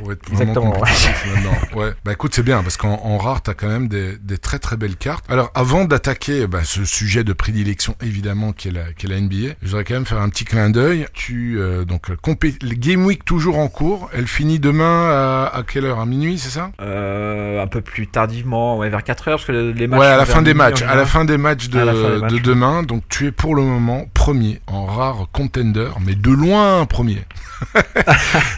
Pour être Exactement, là-dedans. Ouais. Bah écoute, c'est bien parce qu'en en rare, t'as quand même des, des très très belles cartes. Alors, avant d'attaquer bah, ce sujet de prédilection, évidemment, qui est la, qui est la NBA, je voudrais quand même faire un petit clin d'œil. Tu euh, donc compé- le Game Week toujours en cours. Elle finit demain à, à quelle heure? À minuit, c'est ça? Euh, un peu plus tardivement, ouais, vers 4 heures, parce que les matchs. Ouais, à sont la fin des matchs. À la fin des matchs de, À la fin des matchs, de oui. demain. Donc, tu es pour le moment premier en rare contender, mais de loin premier.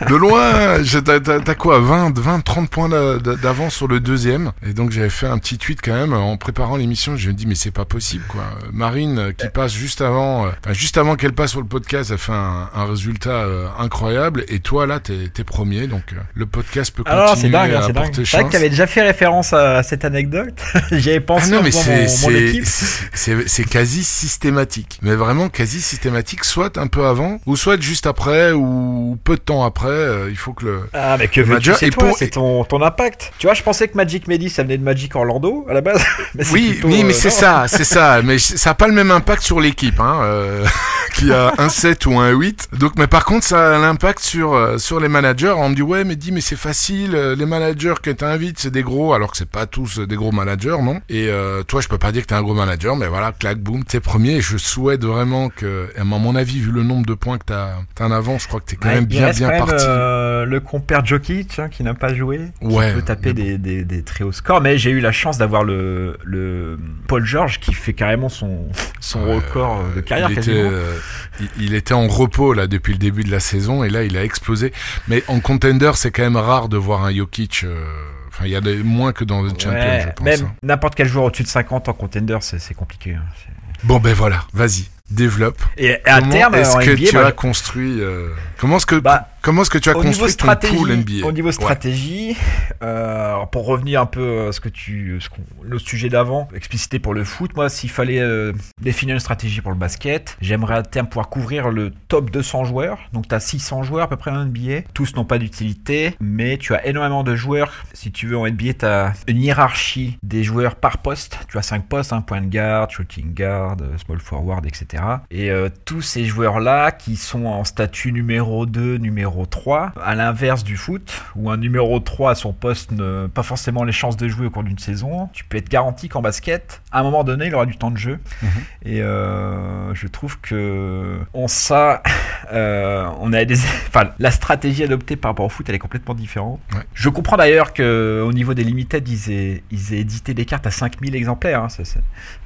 de loin, je- t'as- quoi 20, 20, 30 points d'a- d'a- d'avance sur le deuxième. Et donc, j'avais fait un petit tweet quand même en préparant l'émission. Je me dis, mais c'est pas possible, quoi. Marine, euh, qui passe juste avant, euh, enfin, juste avant qu'elle passe sur le podcast, elle fait un, un résultat euh, incroyable. Et toi, là, t'es es premier. Donc, le podcast peut continuer Alors, c'est dingue, hein, c'est dingue. C'est vrai que chance. tu avais déjà fait référence à cette anecdote. J'y avais Ah pensé non, en mais c'est, quasi systématique. Mais vraiment quasi systématique, soit un peu avant, ou soit juste après, ou peu de temps après. il faut que le. Ah, mais que veux-tu, c'est pour- c'est ton, ton impact. Tu vois, je pensais que Magic Medi, ça venait de Magic Orlando, à la base. Mais Oui, plutôt, oui, mais euh, c'est ça, c'est ça. Mais ça a pas le même impact sur l'équipe, hein, euh, qui a un 7 ou un 8. Donc, mais par contre, ça a l'impact sur euh, sur les managers. On me dit ouais, mais dis, mais c'est facile. euh, Les managers que t'invites, c'est des gros, alors que c'est pas tous des gros managers, non? Et euh, toi, je peux pas dire que t'es un gros manager, mais voilà, clac, boum, t'es premier. Et je souhaite vraiment que, à mon avis, vu le nombre de points que t'as t'as en avant, je crois que t'es quand Ouais, même bien bien quand parti. le compère Jokic hein, qui n'a pas joué, Ouais, qui peut taper des, des, des très hauts scores. Mais j'ai eu la chance d'avoir le, le Paul George qui fait carrément son, son Ouais, record de carrière il était, quasiment. euh, il, était en repos là depuis le début de la saison et là il a explosé. Mais en contender, c'est quand même rare de voir un Jokic. euh, Enfin, il y a des, moins que dans le champion, Ouais, je pense. même hein. n'importe quel joueur au-dessus de 50 en contender, c'est compliqué. hein. Bon ben voilà, vas-y, développe. Et à comment terme, est-ce que NBA, tu as construit euh, Comment est-ce que Bah, comment est-ce que tu as construit ton pool NBA au niveau Ouais. stratégie, euh, pour revenir un peu à ce que tu, ce qu'on- le sujet d'avant, explicité pour le foot, moi, s'il fallait euh, définir une stratégie pour le basket, j'aimerais à terme pouvoir couvrir le top 200 joueurs. Donc, tu as 600 joueurs à peu près en NBA. Tous n'ont pas d'utilité, mais tu as énormément de joueurs. Si tu veux, en NBA, tu as une hiérarchie des joueurs par poste. Tu as 5 postes, un point de garde, shooting guard, small forward, etc. Et euh, tous ces joueurs-là qui sont en statut numéro numéro 2, numéro 3, à l'inverse du foot, où un numéro 3 à son poste n'a pas forcément les chances de jouer au cours d'une saison. Tu peux être garanti qu'en basket, à un moment donné, il aura du temps de jeu. Mhm. Et euh, je trouve que on ça, euh, on a des, enfin, la stratégie adoptée par rapport au foot, elle est complètement différente. Ouais. Je comprends d'ailleurs que au niveau des limited, ils aient, ils aient édité des cartes à 5000 exemplaires. hein, ça, c'est,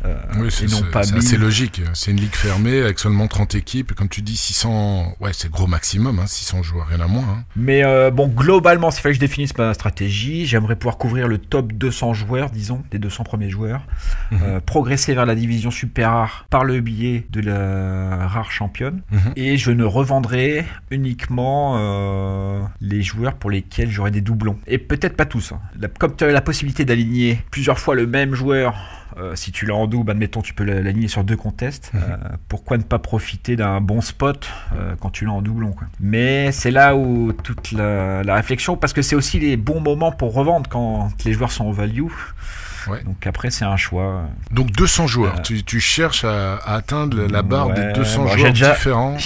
euh, Oui, et c'est non c'est- pas c'est 1000. assez logique. C'est une ligue fermée avec seulement 30 équipes. Et comme tu dis, 600, ouais, c'est gros maximum, hein, 600 joueurs, rien à moins. hein. Mais euh, bon, globalement, s'il fallait que je définisse ma stratégie, j'aimerais pouvoir couvrir le top 200 joueurs, disons, les 200 premiers joueurs, Mhm. euh, progresser vers la division super rare par le biais de la rare championne, Mhm. et je ne revendrai uniquement euh, les joueurs pour lesquels j'aurai des doublons. Et peut-être pas tous. hein. La- comme tu as la possibilité d'aligner plusieurs fois le même joueur, euh, si tu l'as en double, admettons, tu peux l'aligner sur deux contests. Mhm. Euh, pourquoi ne pas profiter d'un bon spot quand tu l'as en doublon quoi. Mais c'est là où toute la, la réflexion, parce que c'est aussi les bons moments pour revendre quand les joueurs sont en value. Ouais. Donc après, c'est un choix. Donc 200 joueurs. Euh, Tu, tu cherches à, à atteindre la barre Ouais, des 200 bon, joueurs déjà- différents.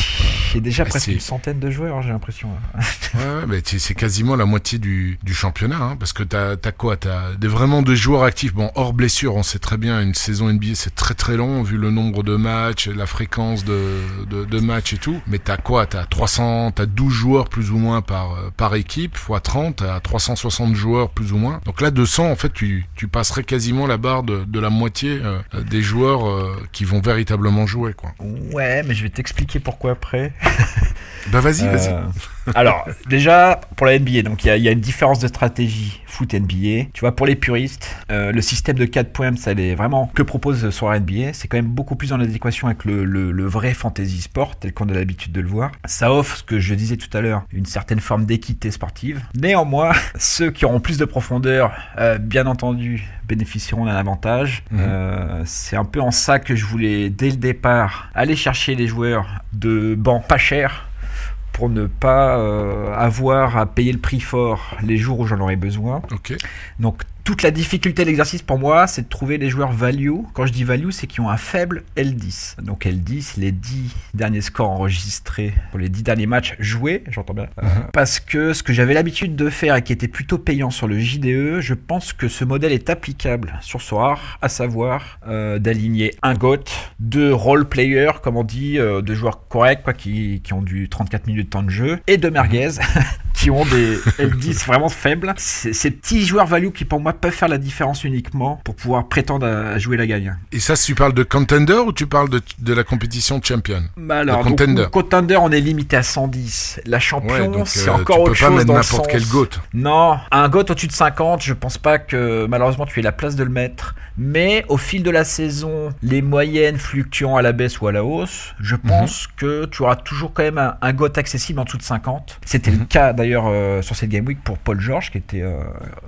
J'ai déjà presque une centaine de joueurs, j'ai l'impression. Ouais, ouais, mais tu- c'est quasiment la moitié du, du championnat, hein, parce que t'as as quoi? T'as des vraiment de joueurs actifs. Bon, hors blessure, on sait très bien, une saison NBA c'est très très long vu le nombre de matchs, la fréquence de, de, de matchs et tout. Mais t'as quoi? T'as 300, t'as 12 joueurs plus ou moins par euh, par équipe, fois 30, t'as 360 joueurs plus ou moins. Donc là, 200, en fait, tu, tu passerais quasiment la barre de, de la moitié euh, des joueurs euh, qui vont véritablement jouer, quoi. Ouais, mais je vais t'expliquer pourquoi après. Bah vas-y, vas-y. Alors, déjà, pour la NBA, donc il y, a- il y a une différence de stratégie foot NBA. Tu vois, pour les puristes, euh, le système de 4 points, ça est vraiment que propose sur la NBA. C'est quand même beaucoup plus en adéquation avec le, le- le vrai fantasy sport, tel qu'on a l'habitude de le voir. Ça offre, ce que je disais tout à l'heure, une certaine forme d'équité sportive. Néanmoins, ceux qui auront plus de profondeur, euh, bien entendu, bénéficieront d'un avantage. Mhm. Euh, c'est un peu en ça que je voulais, dès le départ, aller chercher les joueurs de banc pas cher pour ne pas euh, avoir à payer le prix fort les jours où j'en aurais besoin. Donc toute la difficulté de l'exercice pour moi, c'est de trouver les joueurs value. Quand je dis value, c'est qui ont un faible L10. Donc L10, les 10 derniers scores enregistrés pour les 10 derniers matchs joués, j'entends bien. Euh, parce que ce que j'avais l'habitude de faire et qui était plutôt payant sur le JDE, je pense que ce modèle est applicable sur Soar, à savoir euh, d'aligner un GOAT, deux role players, comme on dit, euh, de joueurs corrects, quoi, qui, qui ont du 34 minutes de temps de jeu, et deux merguez. qui ont des L10 vraiment faibles. Ces petits joueurs value qui pour moi peuvent faire la différence uniquement pour pouvoir prétendre à jouer la gagne. Et ça, tu parles de contender ou tu parles de, de la compétition champion Bah alors, Le donc, contender. contender, on est limité à 110. La champion, Ouais, donc c'est euh, encore tu autre peux pas mettre dans n'importe quel goat. Non, un GOAT au-dessus de 50, je pense pas que malheureusement tu aies la place de le mettre. Mais au fil de la saison, les moyennes fluctuant à la baisse ou à la hausse, je Mhm. pense que tu auras toujours quand même un, un GOAT accessible en dessous de 50. C'était Mhm. le cas d'ailleurs euh, sur cette Game Week pour Paul George qui était euh,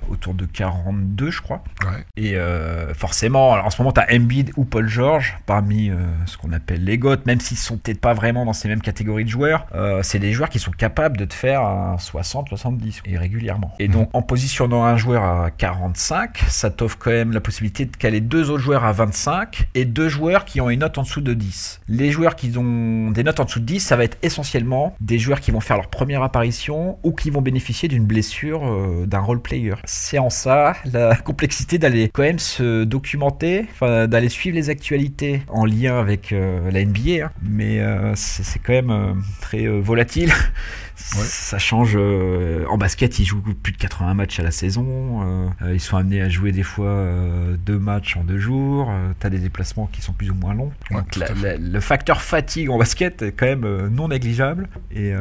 autour de 42 je crois. Ouais. Et euh, forcément, alors en ce moment, tu as Embiid ou Paul George parmi ce qu'on appelle les GOAT, même s'ils sont peut-être pas vraiment dans ces mêmes catégories de joueurs. c'est des joueurs qui sont capables de te faire un 60-70 et régulièrement. Et donc, en positionnant un joueur à 45, ça t'offre quand même la possibilité de caler deux autres joueurs à 25 et deux joueurs qui ont une note en dessous de 10. Les joueurs qui ont des notes en dessous de 10, ça va être essentiellement des joueurs qui vont faire leur première apparition ou qui vont bénéficier d'une blessure euh, d'un role player. C'est en ça la complexité d'aller quand même se documenter, d'aller suivre les actualités en lien avec euh, la NBA, hein. mais euh, c'est quand même très euh, Ça change. euh, en basket, ils jouent plus de 80 matchs à la saison. euh, euh, ils sont amenés à jouer des fois euh, deux matchs en deux jours. T'as des déplacements qui sont plus ou moins longs. Ouais, Donc la- la- le facteur fatigue en basket est quand même non négligeable. Et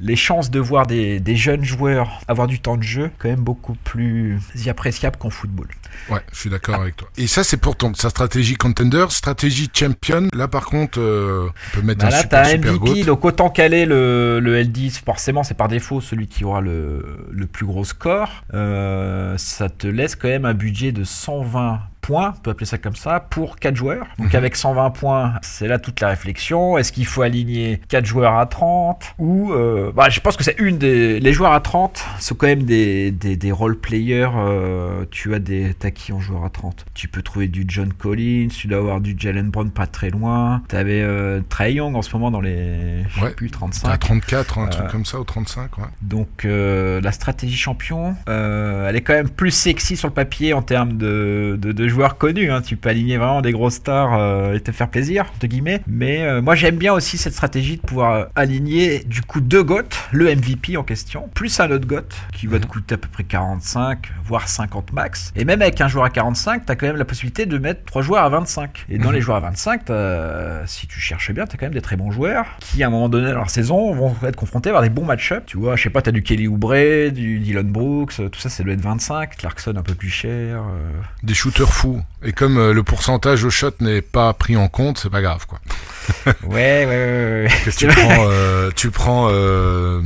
les chances de voir des, des jeunes joueurs avoir du temps de jeu, quand même beaucoup plus appréciables qu'en football. Ouais, je suis d'accord avec toi. Et ça, c'est pour ton, sa stratégie contender, stratégie champion. Là, par contre, euh, on peut mettre Bah un là, super, t'as super MVP, goat. donc autant caler le, le L10, forcément, c'est par défaut celui qui aura le, le plus gros score. Euh, ça te laisse quand même un budget de 120 points, on peut appeler ça comme ça, pour 4 joueurs. Donc avec 120 points, c'est là toute la réflexion. Est-ce qu'il faut aligner 4 joueurs à 30 Ou euh, bah, je pense que c'est une des... Les joueurs à 30 sont quand même des, des, des role-players. euh, tu as des... T'as qui en joueur à 30 Tu peux trouver du John Collins, tu dois avoir du Jalen Brown pas très loin. T'avais euh, Trae Young en ce moment dans les... Je sais Ouais. plus, T'as 35. 34, un Euh, truc comme ça, ou 35, ouais. Donc euh, la stratégie champion, euh, elle est quand même plus sexy sur le papier en termes de, de, de joueurs connus. hein. Tu peux aligner vraiment des grosses stars euh, et te faire plaisir, entre guillemets. Mais euh, moi j'aime bien aussi cette stratégie de pouvoir euh, aligner du coup deux GOAT, le MVP en question, plus un autre GOAT qui va te Mhm. coûter à peu près 45, voire 50 max. Et même avec un joueur à 45, t'as quand même la possibilité de mettre trois joueurs à 25. Et dans Mhm. les joueurs à 25, t'as- si tu cherches bien, t'as quand même des très bons joueurs qui à un moment donné dans leur saison vont être confrontés à des bons match-ups. Tu vois, je sais pas, t'as du Kelly Oubre, du Dylan Brooks, tout ça, ça doit être 25. Clarkson un peu plus cher. euh. Des shooters fous. Et comme euh, le pourcentage au shot n'est pas pris en compte, c'est pas grave, quoi. Ouais, ouais, ouais, que tu prends, euh, tu prends, euh,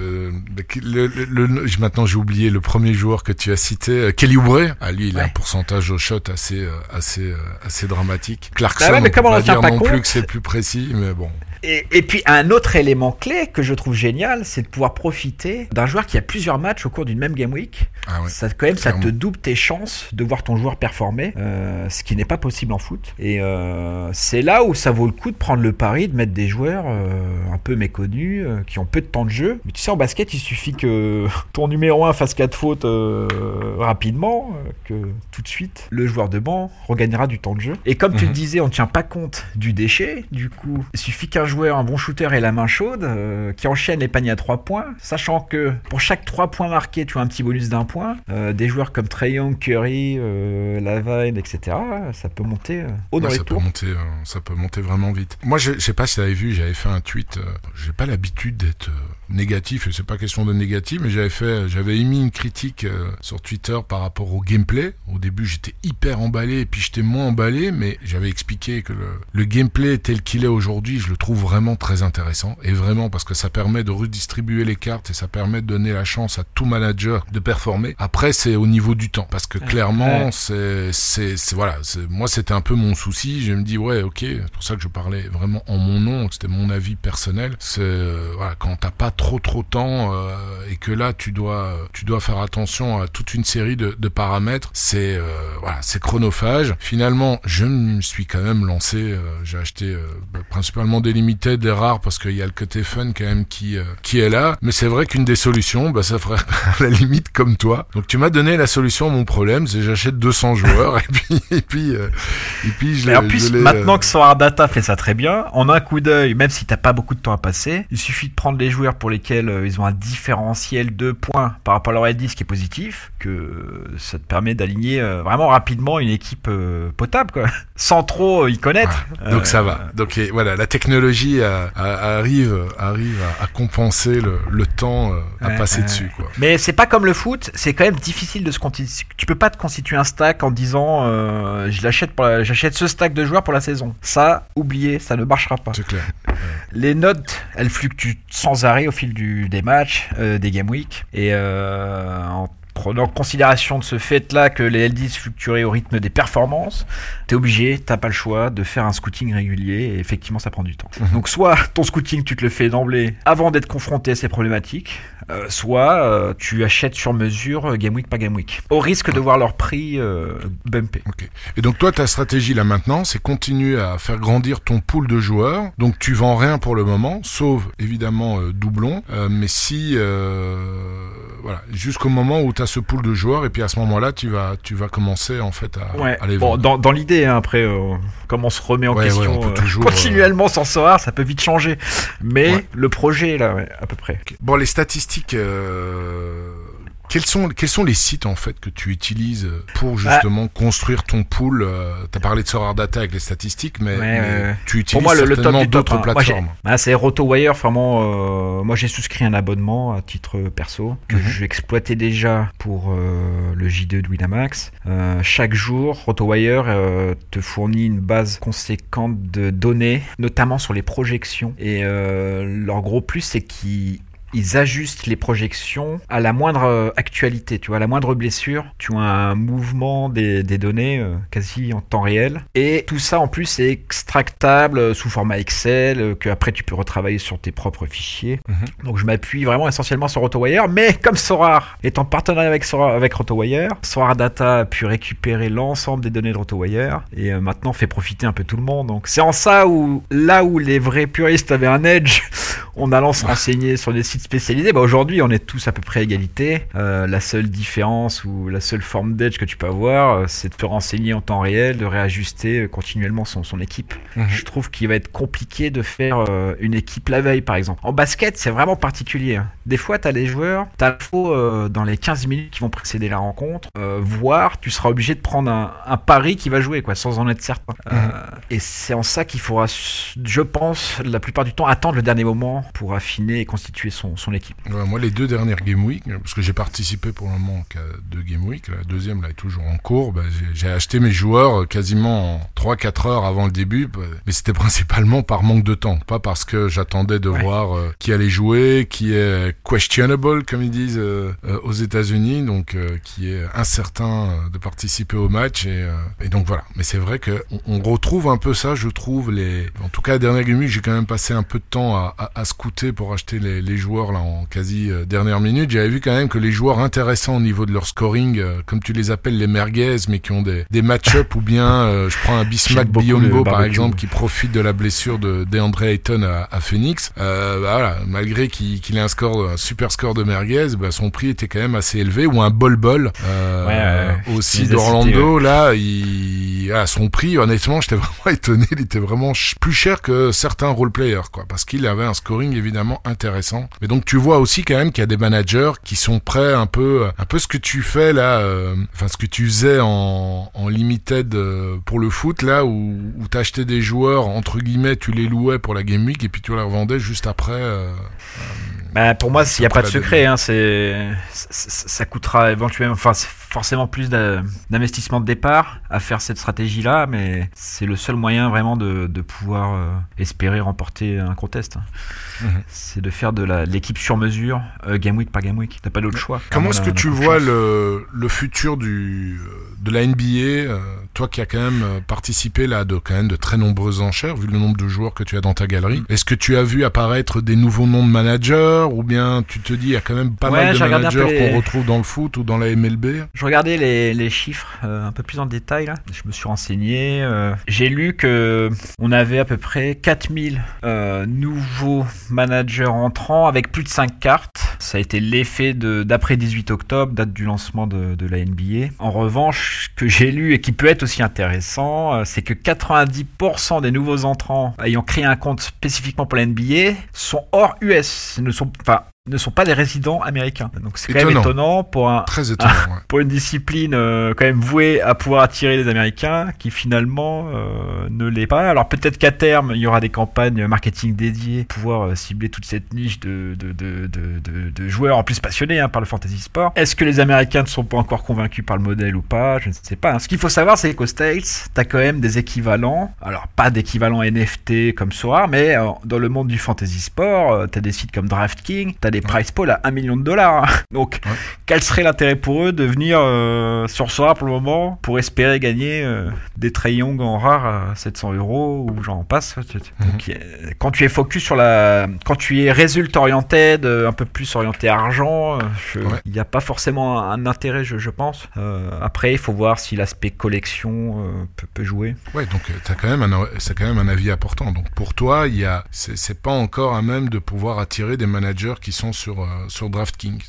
euh, le, le- maintenant j'ai oublié le premier joueur que tu as cité, euh, Kelly Oubre. Ah, lui, il a un pourcentage au shot assez, euh, assez, euh, assez dramatique. Clarkson, Bah ouais, mais on peut on pas dire pas non compte. plus que c'est plus précis, mais bon. Et, et puis un autre élément clé que je trouve génial, c'est de pouvoir profiter d'un joueur qui a plusieurs matchs au cours d'une même game week. Ah ouais. Ça, quand même, ça te double tes chances de voir ton joueur performer, euh, ce qui n'est pas possible en foot. Et euh, c'est là où ça vaut le coup de prendre le pari, de mettre des joueurs euh, un peu méconnus, qui ont peu de temps de jeu. Mais tu sais, en basket, il suffit que ton numéro 1 fasse 4 fautes rapidement, que tout de suite, le joueur de banc regagnera du temps de jeu. Et comme tu Mhm. le disais, on ne tient pas compte du déchet. Du coup, il suffit qu'un joueur, un bon shooter ait la main chaude, euh, qui enchaîne les paniers à 3 points, sachant que pour chaque 3 points marqués, tu as un petit bonus d'un point. Euh, des joueurs comme Trey Young, Curry, euh, Lavine, etc., ça peut monter haut dans Ouais, les ça peut monter, ça peut monter vraiment vite. Moi, je, je sais pas si tu avais vu, j'avais fait un tweet. j'ai pas l'habitude d'être négatif, et c'est pas question de négatif, mais j'avais fait, j'avais émis une critique euh, sur Twitter par rapport au gameplay. Au début, j'étais hyper emballé, et puis j'étais moins emballé, mais j'avais expliqué que le, le gameplay tel qu'il est aujourd'hui, je le trouve vraiment très intéressant, et vraiment parce que ça permet de redistribuer les cartes et ça permet de donner la chance à tout manager de performer. Après, c'est au niveau du temps, parce que clairement, Ouais. c'est, c'est, c'est- voilà, c'est- moi c'était un peu mon souci. Je me dis ouais, ok, c'est pour ça que je parlais vraiment en mon nom, c'était mon avis personnel. C'est euh, voilà, quand t'as pas trop trop temps euh, et que là tu dois tu dois faire attention à toute une série de, de paramètres, c'est euh, voilà, c'est chronophage. Finalement, je me suis quand même lancé. euh, j'ai acheté bah, principalement des limited, des rares parce qu'il y a le côté fun quand même qui qui est là. Mais c'est vrai qu'une des solutions, bah ça ferait à la limite comme toi. Donc tu m'as donné la solution à mon problème, c'est j'achète 200 joueurs et puis et puis et puis je les- en plus, maintenant que Solar Data fait ça très bien, en un coup d'œil, même si t'as pas beaucoup de temps à passer, il suffit de prendre les joueurs pour lesquels euh, ils ont un différentiel de points par rapport à leur LD, ce qui est positif, que ça te permet d'aligner euh, vraiment rapidement une équipe euh, potable, quoi, sans trop euh, y connaître. Donc Euh, ça va. Donc et voilà, la technologie euh, a- arrive arrive à, à compenser le, le temps euh, à Ouais, passer ouais, dessus quoi. Mais c'est pas comme le foot, c'est quand même difficile de se constituer. Tu peux pas te constituer un stack en disant euh, je l'achète pour la- j'achète ce stack de joueurs pour la saison. Ça, oubliez, ça ne marchera pas. C'est clair. Les notes, elles fluctuent sans arrêt au fil du, des matchs, euh, des game week. Et euh, en prenant en considération de ce fait-là que les LDs fluctueraient au rythme des performances, t'es obligé, t'as pas le choix de faire un scouting régulier et effectivement ça prend du temps. Mhm. Donc soit ton scouting tu te le fais d'emblée avant d'être confronté à ces problématiques, euh, soit euh, tu achètes sur mesure euh, game week par game week, au risque de voir leur prix euh, bumper. Et donc toi, ta stratégie là maintenant, c'est continuer à faire grandir ton pool de joueurs. Donc tu vends rien pour le moment, sauf évidemment doublon. Mais si voilà, jusqu'au moment où tu as ce pool de joueurs, et puis à ce moment-là, tu vas tu vas commencer en fait à, Ouais. à les Bon, vendre. dans, dans l'idée, hein, après, euh, comme on se remet en Ouais, question ouais, euh, toujours, continuellement sans savoir, ça peut vite changer. Mais le projet, là, à peu près. Bon, les statistiques. euh, Quels sont, quels sont les sites en fait que tu utilises pour Bah. justement construire ton pool Tu as parlé de Sorar Data avec les statistiques, mais, Ouais, mais ouais, ouais. tu utilises Pour moi, certainement d'autres hein. Plateformes. Ah, c'est RotoWire, vraiment. euh, moi, j'ai souscrit un abonnement à titre perso que Mhm. j'exploitais déjà pour euh, le J2 de Winamax. Euh, chaque jour, RotoWire euh, te fournit une base conséquente de données, notamment sur les projections. Et euh, leur gros plus, c'est qu'ils ils ajustent les projections à la moindre euh, actualité, tu vois, à la moindre blessure. Tu as un mouvement des, des données euh, quasi en temps réel. Et tout ça, en plus, est extractable euh, sous format Excel, que après tu peux retravailler sur tes propres fichiers. Mhm. Donc je m'appuie vraiment essentiellement sur AutoWire, mais comme Sorar est en partenariat avec, Sorar, avec AutoWire, Sorar Data a pu récupérer l'ensemble des données de AutoWire et euh, maintenant fait profiter un peu tout le monde. Donc c'est en ça où, là où les vrais puristes avaient un edge, en allant se renseigner sur des sites spécialisés, bah aujourd'hui on est tous à peu près à égalité. Euh, la seule différence ou la seule forme d'edge que tu peux avoir, euh, c'est de te renseigner en temps réel, de réajuster euh, continuellement son, son équipe. Mhm. Je trouve qu'il va être compliqué de faire euh, une équipe la veille, par exemple. En basket, c'est vraiment particulier. hein. Des fois, tu as les joueurs, tu as l'info euh, dans les 15 minutes qui vont précéder la rencontre, voire tu seras obligé de prendre un, un pari qui va jouer, quoi, sans en être certain. Euh, et c'est en ça qu'il faudra, je pense, la plupart du temps, attendre le dernier moment pour affiner et constituer son, son équipe. Ouais, moi, les deux dernières Game Week, parce que j'ai participé pour le moment qu'à deux Game Week, la deuxième là est toujours en cours, bah, j'ai- acheté mes joueurs euh, quasiment en 3-4 heures avant le début, bah, mais c'était principalement par manque de temps, pas parce que j'attendais de Ouais. voir euh, qui allait jouer, qui est questionable, comme ils disent euh, euh, aux États-Unis, donc euh, qui est incertain euh, de participer au match, et, et donc voilà. Mais c'est vrai que on, on retrouve un peu ça, je trouve, les... en tout cas, la dernière Game Week, j'ai quand même passé un peu de temps à, à, à scouter pour acheter les, les joueurs là en quasi euh, dernière minute. J'avais vu quand même que les joueurs intéressants au niveau de leur scoring, euh, comme tu les appelles les merguez, mais qui ont des, des match-up ou bien, euh, je prends un Bismack Biombo par exemple, qui profite de la blessure de DeAndre Ayton à, à Phoenix. Euh, bah voilà, malgré qu'il ait un score, un super score de merguez, bah, son prix était quand même assez élevé. Ou un bol bol euh, Ouais, aussi d'Orlando. Là, il, à son prix, honnêtement, j'étais vraiment étonné. Il était vraiment plus cher que certains role players, quoi, parce qu'il avait un scoring évidemment intéressant. Mais donc tu vois aussi quand même qu'il y a des managers qui sont prêts un peu, un peu ce que tu fais là, euh, enfin ce que tu faisais en, en limited euh, pour le foot là, où, où t'achetais des joueurs entre guillemets, tu les louais pour la game week et puis tu les revendais juste après. euh, Bah, pour moi, il n'y a pas de secret. Hein, c'est, ça, coûtera éventuellement, enfin, forcément plus d'investissement de départ à faire cette stratégie-là, mais c'est le seul moyen vraiment de, de pouvoir euh, espérer remporter un contest. hein. Mhm. C'est de faire de l'équipe sur mesure, euh, game week par game week. T'as pas d'autre choix. Comment est-ce que tu vois le, le futur du, de la NBA euh, Toi qui as quand même participé là de quand même de très nombreuses enchères, vu le nombre de joueurs que tu as dans ta galerie. Est-ce que tu as vu apparaître des nouveaux noms de managers ou bien tu te dis il y a quand même pas Ouais, mal de managers les- qu'on retrouve dans le foot ou dans la MLB Je regardais les, les chiffres euh, un peu plus en détail là. Je me suis renseigné. euh, J'ai lu que on avait à peu près 4000 euh, nouveaux managers entrants avec plus de 5 cartes. Ça a été l'effet d'après 18 octobre, date du lancement de, la NBA. En revanche, ce que j'ai lu et qui peut être aussi intéressant, euh, c'est que 90% des nouveaux entrants ayant créé un compte spécifiquement pour la NBA sont hors US, ne sont enfin ne sont pas des résidents américains. Donc c'est quand même Étonnant. pour un Très étonnant. ouais. pour une discipline euh, quand même vouée à pouvoir attirer les Américains, qui finalement euh, ne l'est pas. Alors peut-être qu'à terme, il y aura des campagnes marketing dédiées pour pouvoir euh, cibler toute cette niche de, de, de, de, de- de joueurs en plus passionnés hein, par le fantasy sport. Est-ce que les Américains ne sont pas encore convaincus par le modèle ou pas? Je ne sais pas. hein. Ce qu'il faut savoir, c'est qu'aux States, tu as quand même des équivalents. Alors pas d'équivalent NFT comme Sora, mais euh, dans le monde du fantasy sport, tu as des sites comme DraftKings, tu as des price pools à 1 million de dollars. hein. Donc Ouais. quel serait l'intérêt pour eux de venir euh, sur Sora pour le moment pour espérer gagner euh, des Trey Young en rare à 700 euros ou j'en passe Donc, euh, quand tu es focus sur la quand tu es résultat orienté un peu plus orienté argent Ouais. il n'y a pas forcément un, un intérêt je, je pense après il faut voir si l'aspect collection peut, peut jouer Ouais, donc t'as quand même un, c'est quand même un avis important. Donc pour toi, il y a, c'est pas encore à même de pouvoir attirer des managers qui sont sur euh, sur DraftKings.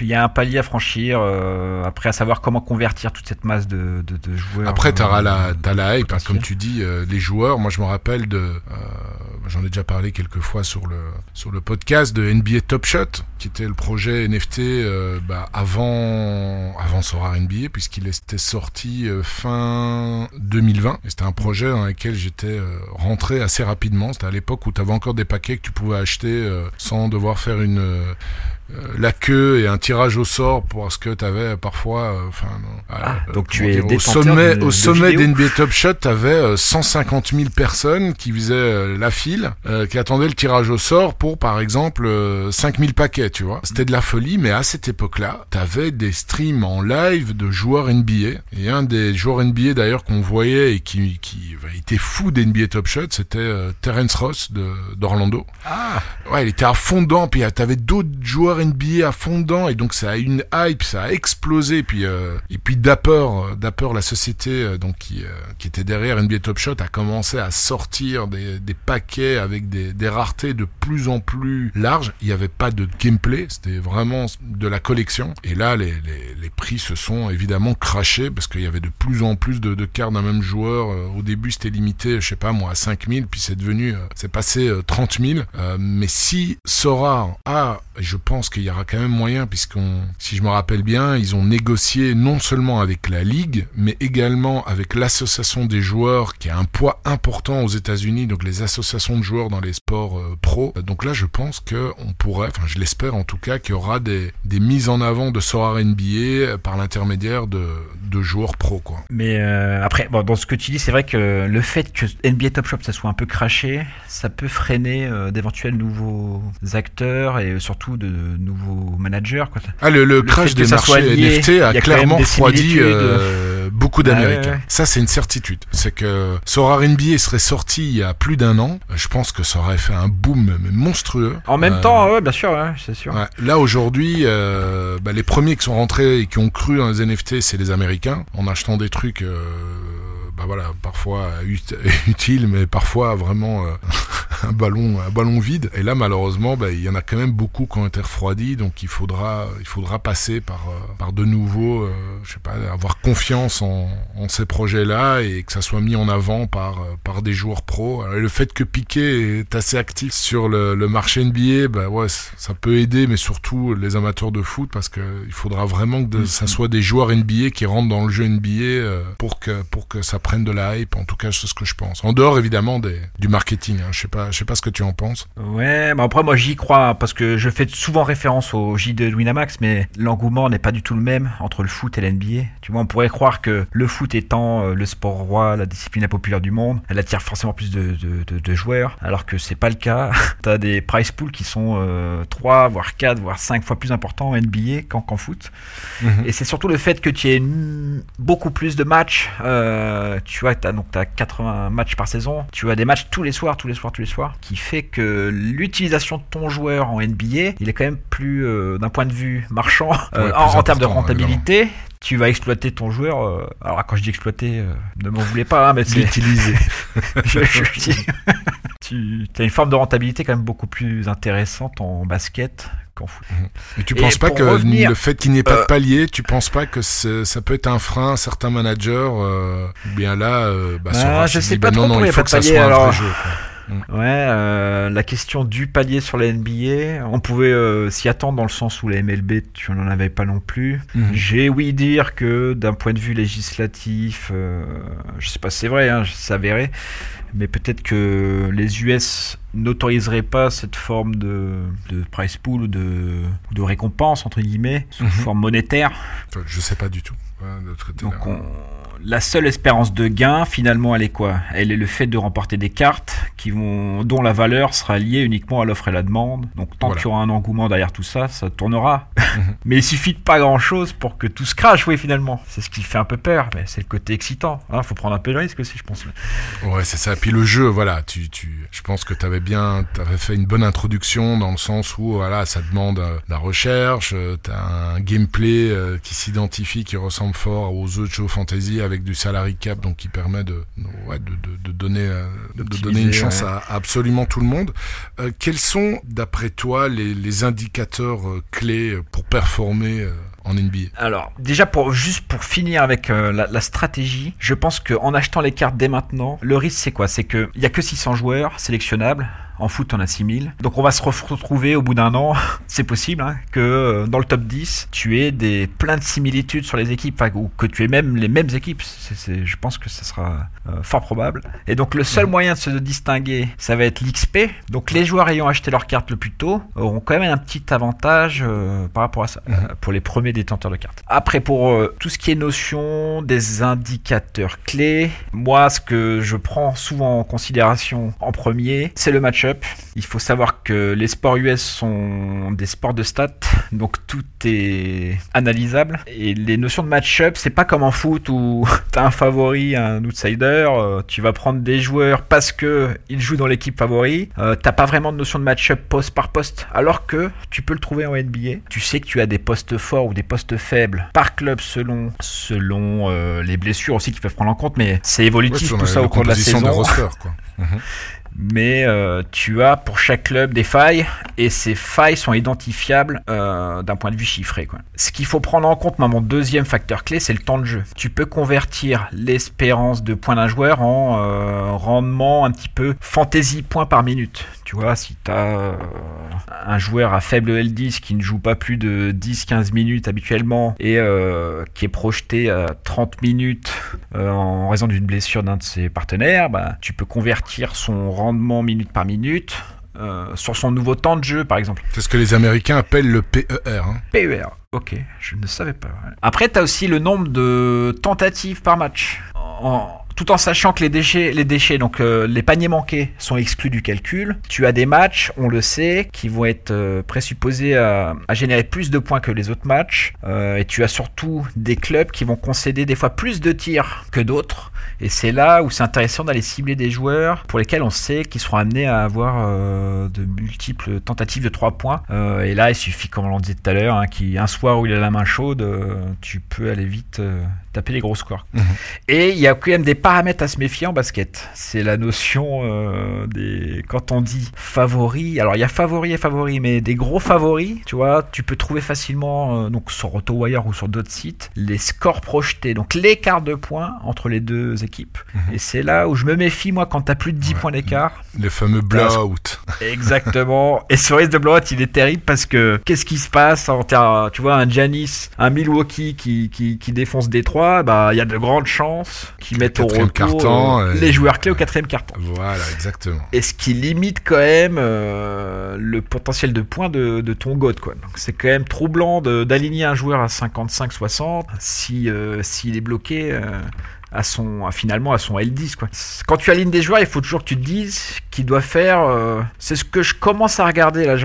il y a un palier à franchir euh, après à savoir comment convertir toute cette masse de, de, de joueurs Après, t'auras euh, la, la hype, hein, comme tu dis, euh, les joueurs. Moi, je me rappelle de, j'en ai déjà parlé quelques fois sur le sur le podcast de NBA Top Shot, qui était le projet NFT euh, bah, avant avant Sora NBA, puisqu'il était sorti euh, fin 2020. Et c'était un projet dans lequel j'étais euh, rentré assez rapidement. C'était à l'époque où tu avais encore des paquets que tu pouvais acheter sans devoir faire une euh, la queue et un tirage au sort parce que t'avais parfois, enfin, ah, donc tu es au sommet, au sommet d'NBA Top Shot, t'avais 150 000 personnes qui faisaient la file, qui attendaient le tirage au sort pour, par exemple, 5000 paquets, tu vois. C'était de la folie, mais à cette époque-là, t'avais des streams en live de joueurs NBA. Et un des joueurs NBA d'ailleurs qu'on voyait et qui, qui était fou d'NBA Top Shot, c'était Terence Ross d'Orlando. Ah. Ouais, il était à fond dedans, puis t'avais d'autres joueurs NBA à fond dedans, et donc ça a eu une hype, ça a explosé, puis euh, et puis Dapper, euh, Dapper la société euh, donc qui, qui était derrière NBA Top Shot a commencé à sortir des, des paquets avec des, des raretés de plus en plus larges. Il n'y avait pas de gameplay, c'était vraiment de la collection. Et là, les, les, les prix se sont évidemment crachés parce qu'il y avait de plus en plus de, de cartes d'un même joueur. Au début, c'était limité, je sais pas moi, à 5000, puis c'est devenu, c'est passé 30 000. mais si Sora a, je pense qu'il y aura quand même moyen, puisqu'on, si je me rappelle bien, ils ont négocié non seulement avec la ligue, mais également avec l'association des joueurs, qui a un poids important aux États-Unis, donc les associations de joueurs dans les sports euh, pro. Donc là, je pense que on pourrait, enfin, je l'espère en tout cas, qu'il y aura des, des mises en avant de Sora NBA par l'intermédiaire de, de joueurs pro, quoi. Mais euh, après, bon, dans ce que tu dis, c'est vrai que le fait que NBA Top Shop ça soit un peu craché, ça peut freiner euh, d'éventuels nouveaux acteurs et surtout de nouveaux managers. Quoi. Ah, le, le, crash des marchés NFT a, clairement refroidi euh, beaucoup d'Américains. Ça, c'est une certitude. C'est que Sora NBA serait sorti il y a plus d'un an. Je pense que ça aurait fait un boom monstrueux. En même temps, ouais, bien sûr, ouais, c'est sûr. Là, aujourd'hui, bah, les premiers qui sont rentrés et qui ont cru dans les NFT, c'est les Américains en achetant des trucs euh, bah voilà, parfois utile, mais parfois vraiment euh, un ballon, un ballon vide. Et là, malheureusement, bah, il y en a quand même beaucoup qui ont été refroidis, donc il faudra, il faudra passer par, euh, par de nouveau, euh, je sais pas, avoir confiance en, en ces projets-là et que ça soit mis en avant par, par des joueurs pros. le fait que Piqué est assez actif sur le, le marché NBA, bah ouais, ça peut aider, mais surtout les amateurs de foot, parce que il faudra vraiment que de, ça soit des joueurs NBA qui rentrent dans le jeu NBA pour que, pour que ça prennent de la hype. En tout cas, c'est ce que je pense. En dehors, évidemment, des, du marketing. Hein. Je sais pas, je sais pas ce que tu en penses. Ouais, mais après, moi, j'y crois parce que je fais souvent référence au J2 de Winamax, mais l'engouement n'est pas du tout le même entre le foot et l'NBA. Tu vois, on pourrait croire que le foot étant euh, le sport roi, la discipline la populaire du monde, elle attire forcément plus de, de, de, joueurs, alors que c'est pas le cas. T'as des price pools qui sont euh, 3, voire 4, voire 5 fois plus importants en NBA qu'en foot. Mhm. Et c'est surtout le fait que tu aies beaucoup plus de matchs. Euh, tu vois, tu as, donc, as 80 matchs par saison, tu as des matchs tous les soirs, tous les soirs, tous les soirs, qui fait que l'utilisation de ton joueur en NBA, il est quand même plus, euh, d'un point de vue marchand, euh, en, termes de rentabilité, tu vas exploiter ton joueur. Euh, alors quand je dis exploiter, ne m'en voulez pas, hein, mais c'est utiliser. tu as une forme de rentabilité quand même beaucoup plus intéressante en basket qu'en foot. Mais tu penses pas que le fait qu'il n'y ait pas de palier, tu penses pas que ça peut être un frein à certains managers euh, Bien là, euh, bah, ah, je sais pas ben trop non, non, il faut que ça soit un vrai jeu. Mm. Ouais, euh, la question du palier sur la NBA, on pouvait euh, s'y attendre dans le sens où la MLB, tu n'en avais pas non plus. Mm-hmm. J'ai oui dire que d'un point de vue législatif, euh, je sais pas si c'est vrai, hein, c'est avéré, mais peut-être que les US n'autoriseraient pas cette forme de, de price pool ou de, de récompense, entre guillemets, sous mm-hmm. forme monétaire. Je sais pas du tout. Donc la seule espérance de gain, finalement, elle est quoi? Elle est le fait de remporter des cartes qui vont, dont la valeur sera liée uniquement à l'offre et la demande. Donc tant qu'il y aura un engouement derrière tout ça, ça tournera. Mhm. mais il suffit de pas grand-chose pour que tout se crache, oui, finalement. C'est ce qui fait un peu peur, mais c'est le côté excitant. Il hein. faut prendre un peu de risque aussi, je pense. Ouais, c'est ça. Puis le jeu, voilà, tu, tu, je pense que tu avais bien, avais fait une bonne introduction dans le sens où, voilà, ça demande euh, la recherche, euh, tu as un gameplay euh, qui s'identifie, qui ressemble fort aux autres jeux fantasy avec du salary cap, donc qui permet de, ouais, de, de, de, donner, de donner une chance à, absolument tout le monde. quels sont, d'après toi, les, les indicateurs clés pour performer en NBA Alors, déjà, pour, juste pour finir avec la, la, stratégie, je pense qu'en achetant les cartes dès maintenant, le risque c'est quoi? C'est qu'il n'y a que 600 joueurs sélectionnables En foot, on a 6000. Donc on va se retrouver au bout d'un an, c'est possible, hein, que euh, dans le top 10, tu aies des, plein de similitudes sur les équipes, ou que tu aies même les mêmes équipes. je pense que ce sera euh, fort probable. Et donc le seul moyen de se distinguer, ça va être l'XP. Donc les joueurs ayant acheté leur carte le plus tôt auront quand même un petit avantage euh, par rapport à ça, pour les premiers détenteurs de cartes. Après, pour tout ce qui est notion des indicateurs clés, moi, ce que je prends souvent en considération en premier, c'est le match-up. Il faut savoir que les sports US sont des sports de stats, donc tout est analysable. Et les notions de match-up, c'est pas comme en foot où t'as un favori, un outsider, euh, tu vas prendre des joueurs parce que ils jouent dans l'équipe favori. Euh, t'as pas vraiment de notion de match-up poste par poste, alors que tu peux le trouver en NBA. Tu sais que tu as des postes forts ou des postes faibles par club selon selon euh, les blessures aussi qu'ils peuvent prendre en compte, mais c'est évolutif tout ça au cours de la saison. quoi. Mais euh, tu as pour chaque club des failles et ces failles sont identifiables euh, d'un point de vue chiffré. Quoi. Ce qu'il faut prendre en compte, mon deuxième facteur clé, c'est le temps de jeu. Tu peux convertir l'espérance de points d'un joueur en euh, rendement un petit peu fantasy points par minute. Tu vois, si tu as un joueur à faible L10 qui ne joue pas plus de 10-15 minutes habituellement et qui est projeté à 30 minutes en raison d'une blessure d'un de ses partenaires, bah, tu peux convertir son rendement rendement minute par minute. Euh, sur son nouveau temps de jeu, par exemple. C'est ce que les Américains appellent le PER. Hein. PER, ok, je ne savais pas. Après, tu as aussi le nombre de tentatives par match. En, tout en sachant que les déchets, les déchets, donc euh, les paniers manqués, sont exclus du calcul. Tu as des matchs, on le sait, qui vont être euh, présupposés à, générer plus de points que les autres matchs. Euh, et tu as surtout des clubs qui vont concéder des fois plus de tirs que d'autres. Et c'est là où c'est intéressant d'aller cibler des joueurs pour lesquels on sait qu'ils seront amenés à avoir de multiples tentatives de 3 points. et là, il suffit, comme on l'a dit tout à l'heure, hein, un soir où il a la main chaude, tu peux aller vite taper les gros scores. Mhm. Et il y a quand même des paramètres à se méfier en basket. C'est la notion euh, des. Quand on dit favori, alors il y a favori et favori, mais des gros favoris, tu vois, tu peux trouver facilement, euh, donc sur AutoWire ou sur d'autres sites, les scores projetés, donc l'écart de points entre les deux équipes. Mhm. Et c'est là où je me méfie, moi, quand tu as plus de 10 points d'écart. Le fameux blowout. Exactement. et ce risque de blowout, il est terrible parce que qu'est-ce qui se passe en Tu vois, un Janis, un Milwaukee qui, qui, qui défonce Détroit bah, il y a de grandes chances qu'ils mettent au repos euh, les joueurs clés au quatrième carton. Voilà, exactement. Et ce qui limite quand même euh, le potentiel de points de, ton god. Quoi. Donc c'est quand même troublant d'aligner un joueur à 55-60 si euh, s'il est bloqué à son, finalement à son L10 quoi. Quand tu alignes des joueurs, il faut toujours que tu te dises qu'il doit faire. Euh, c'est ce que je commence à regarder là.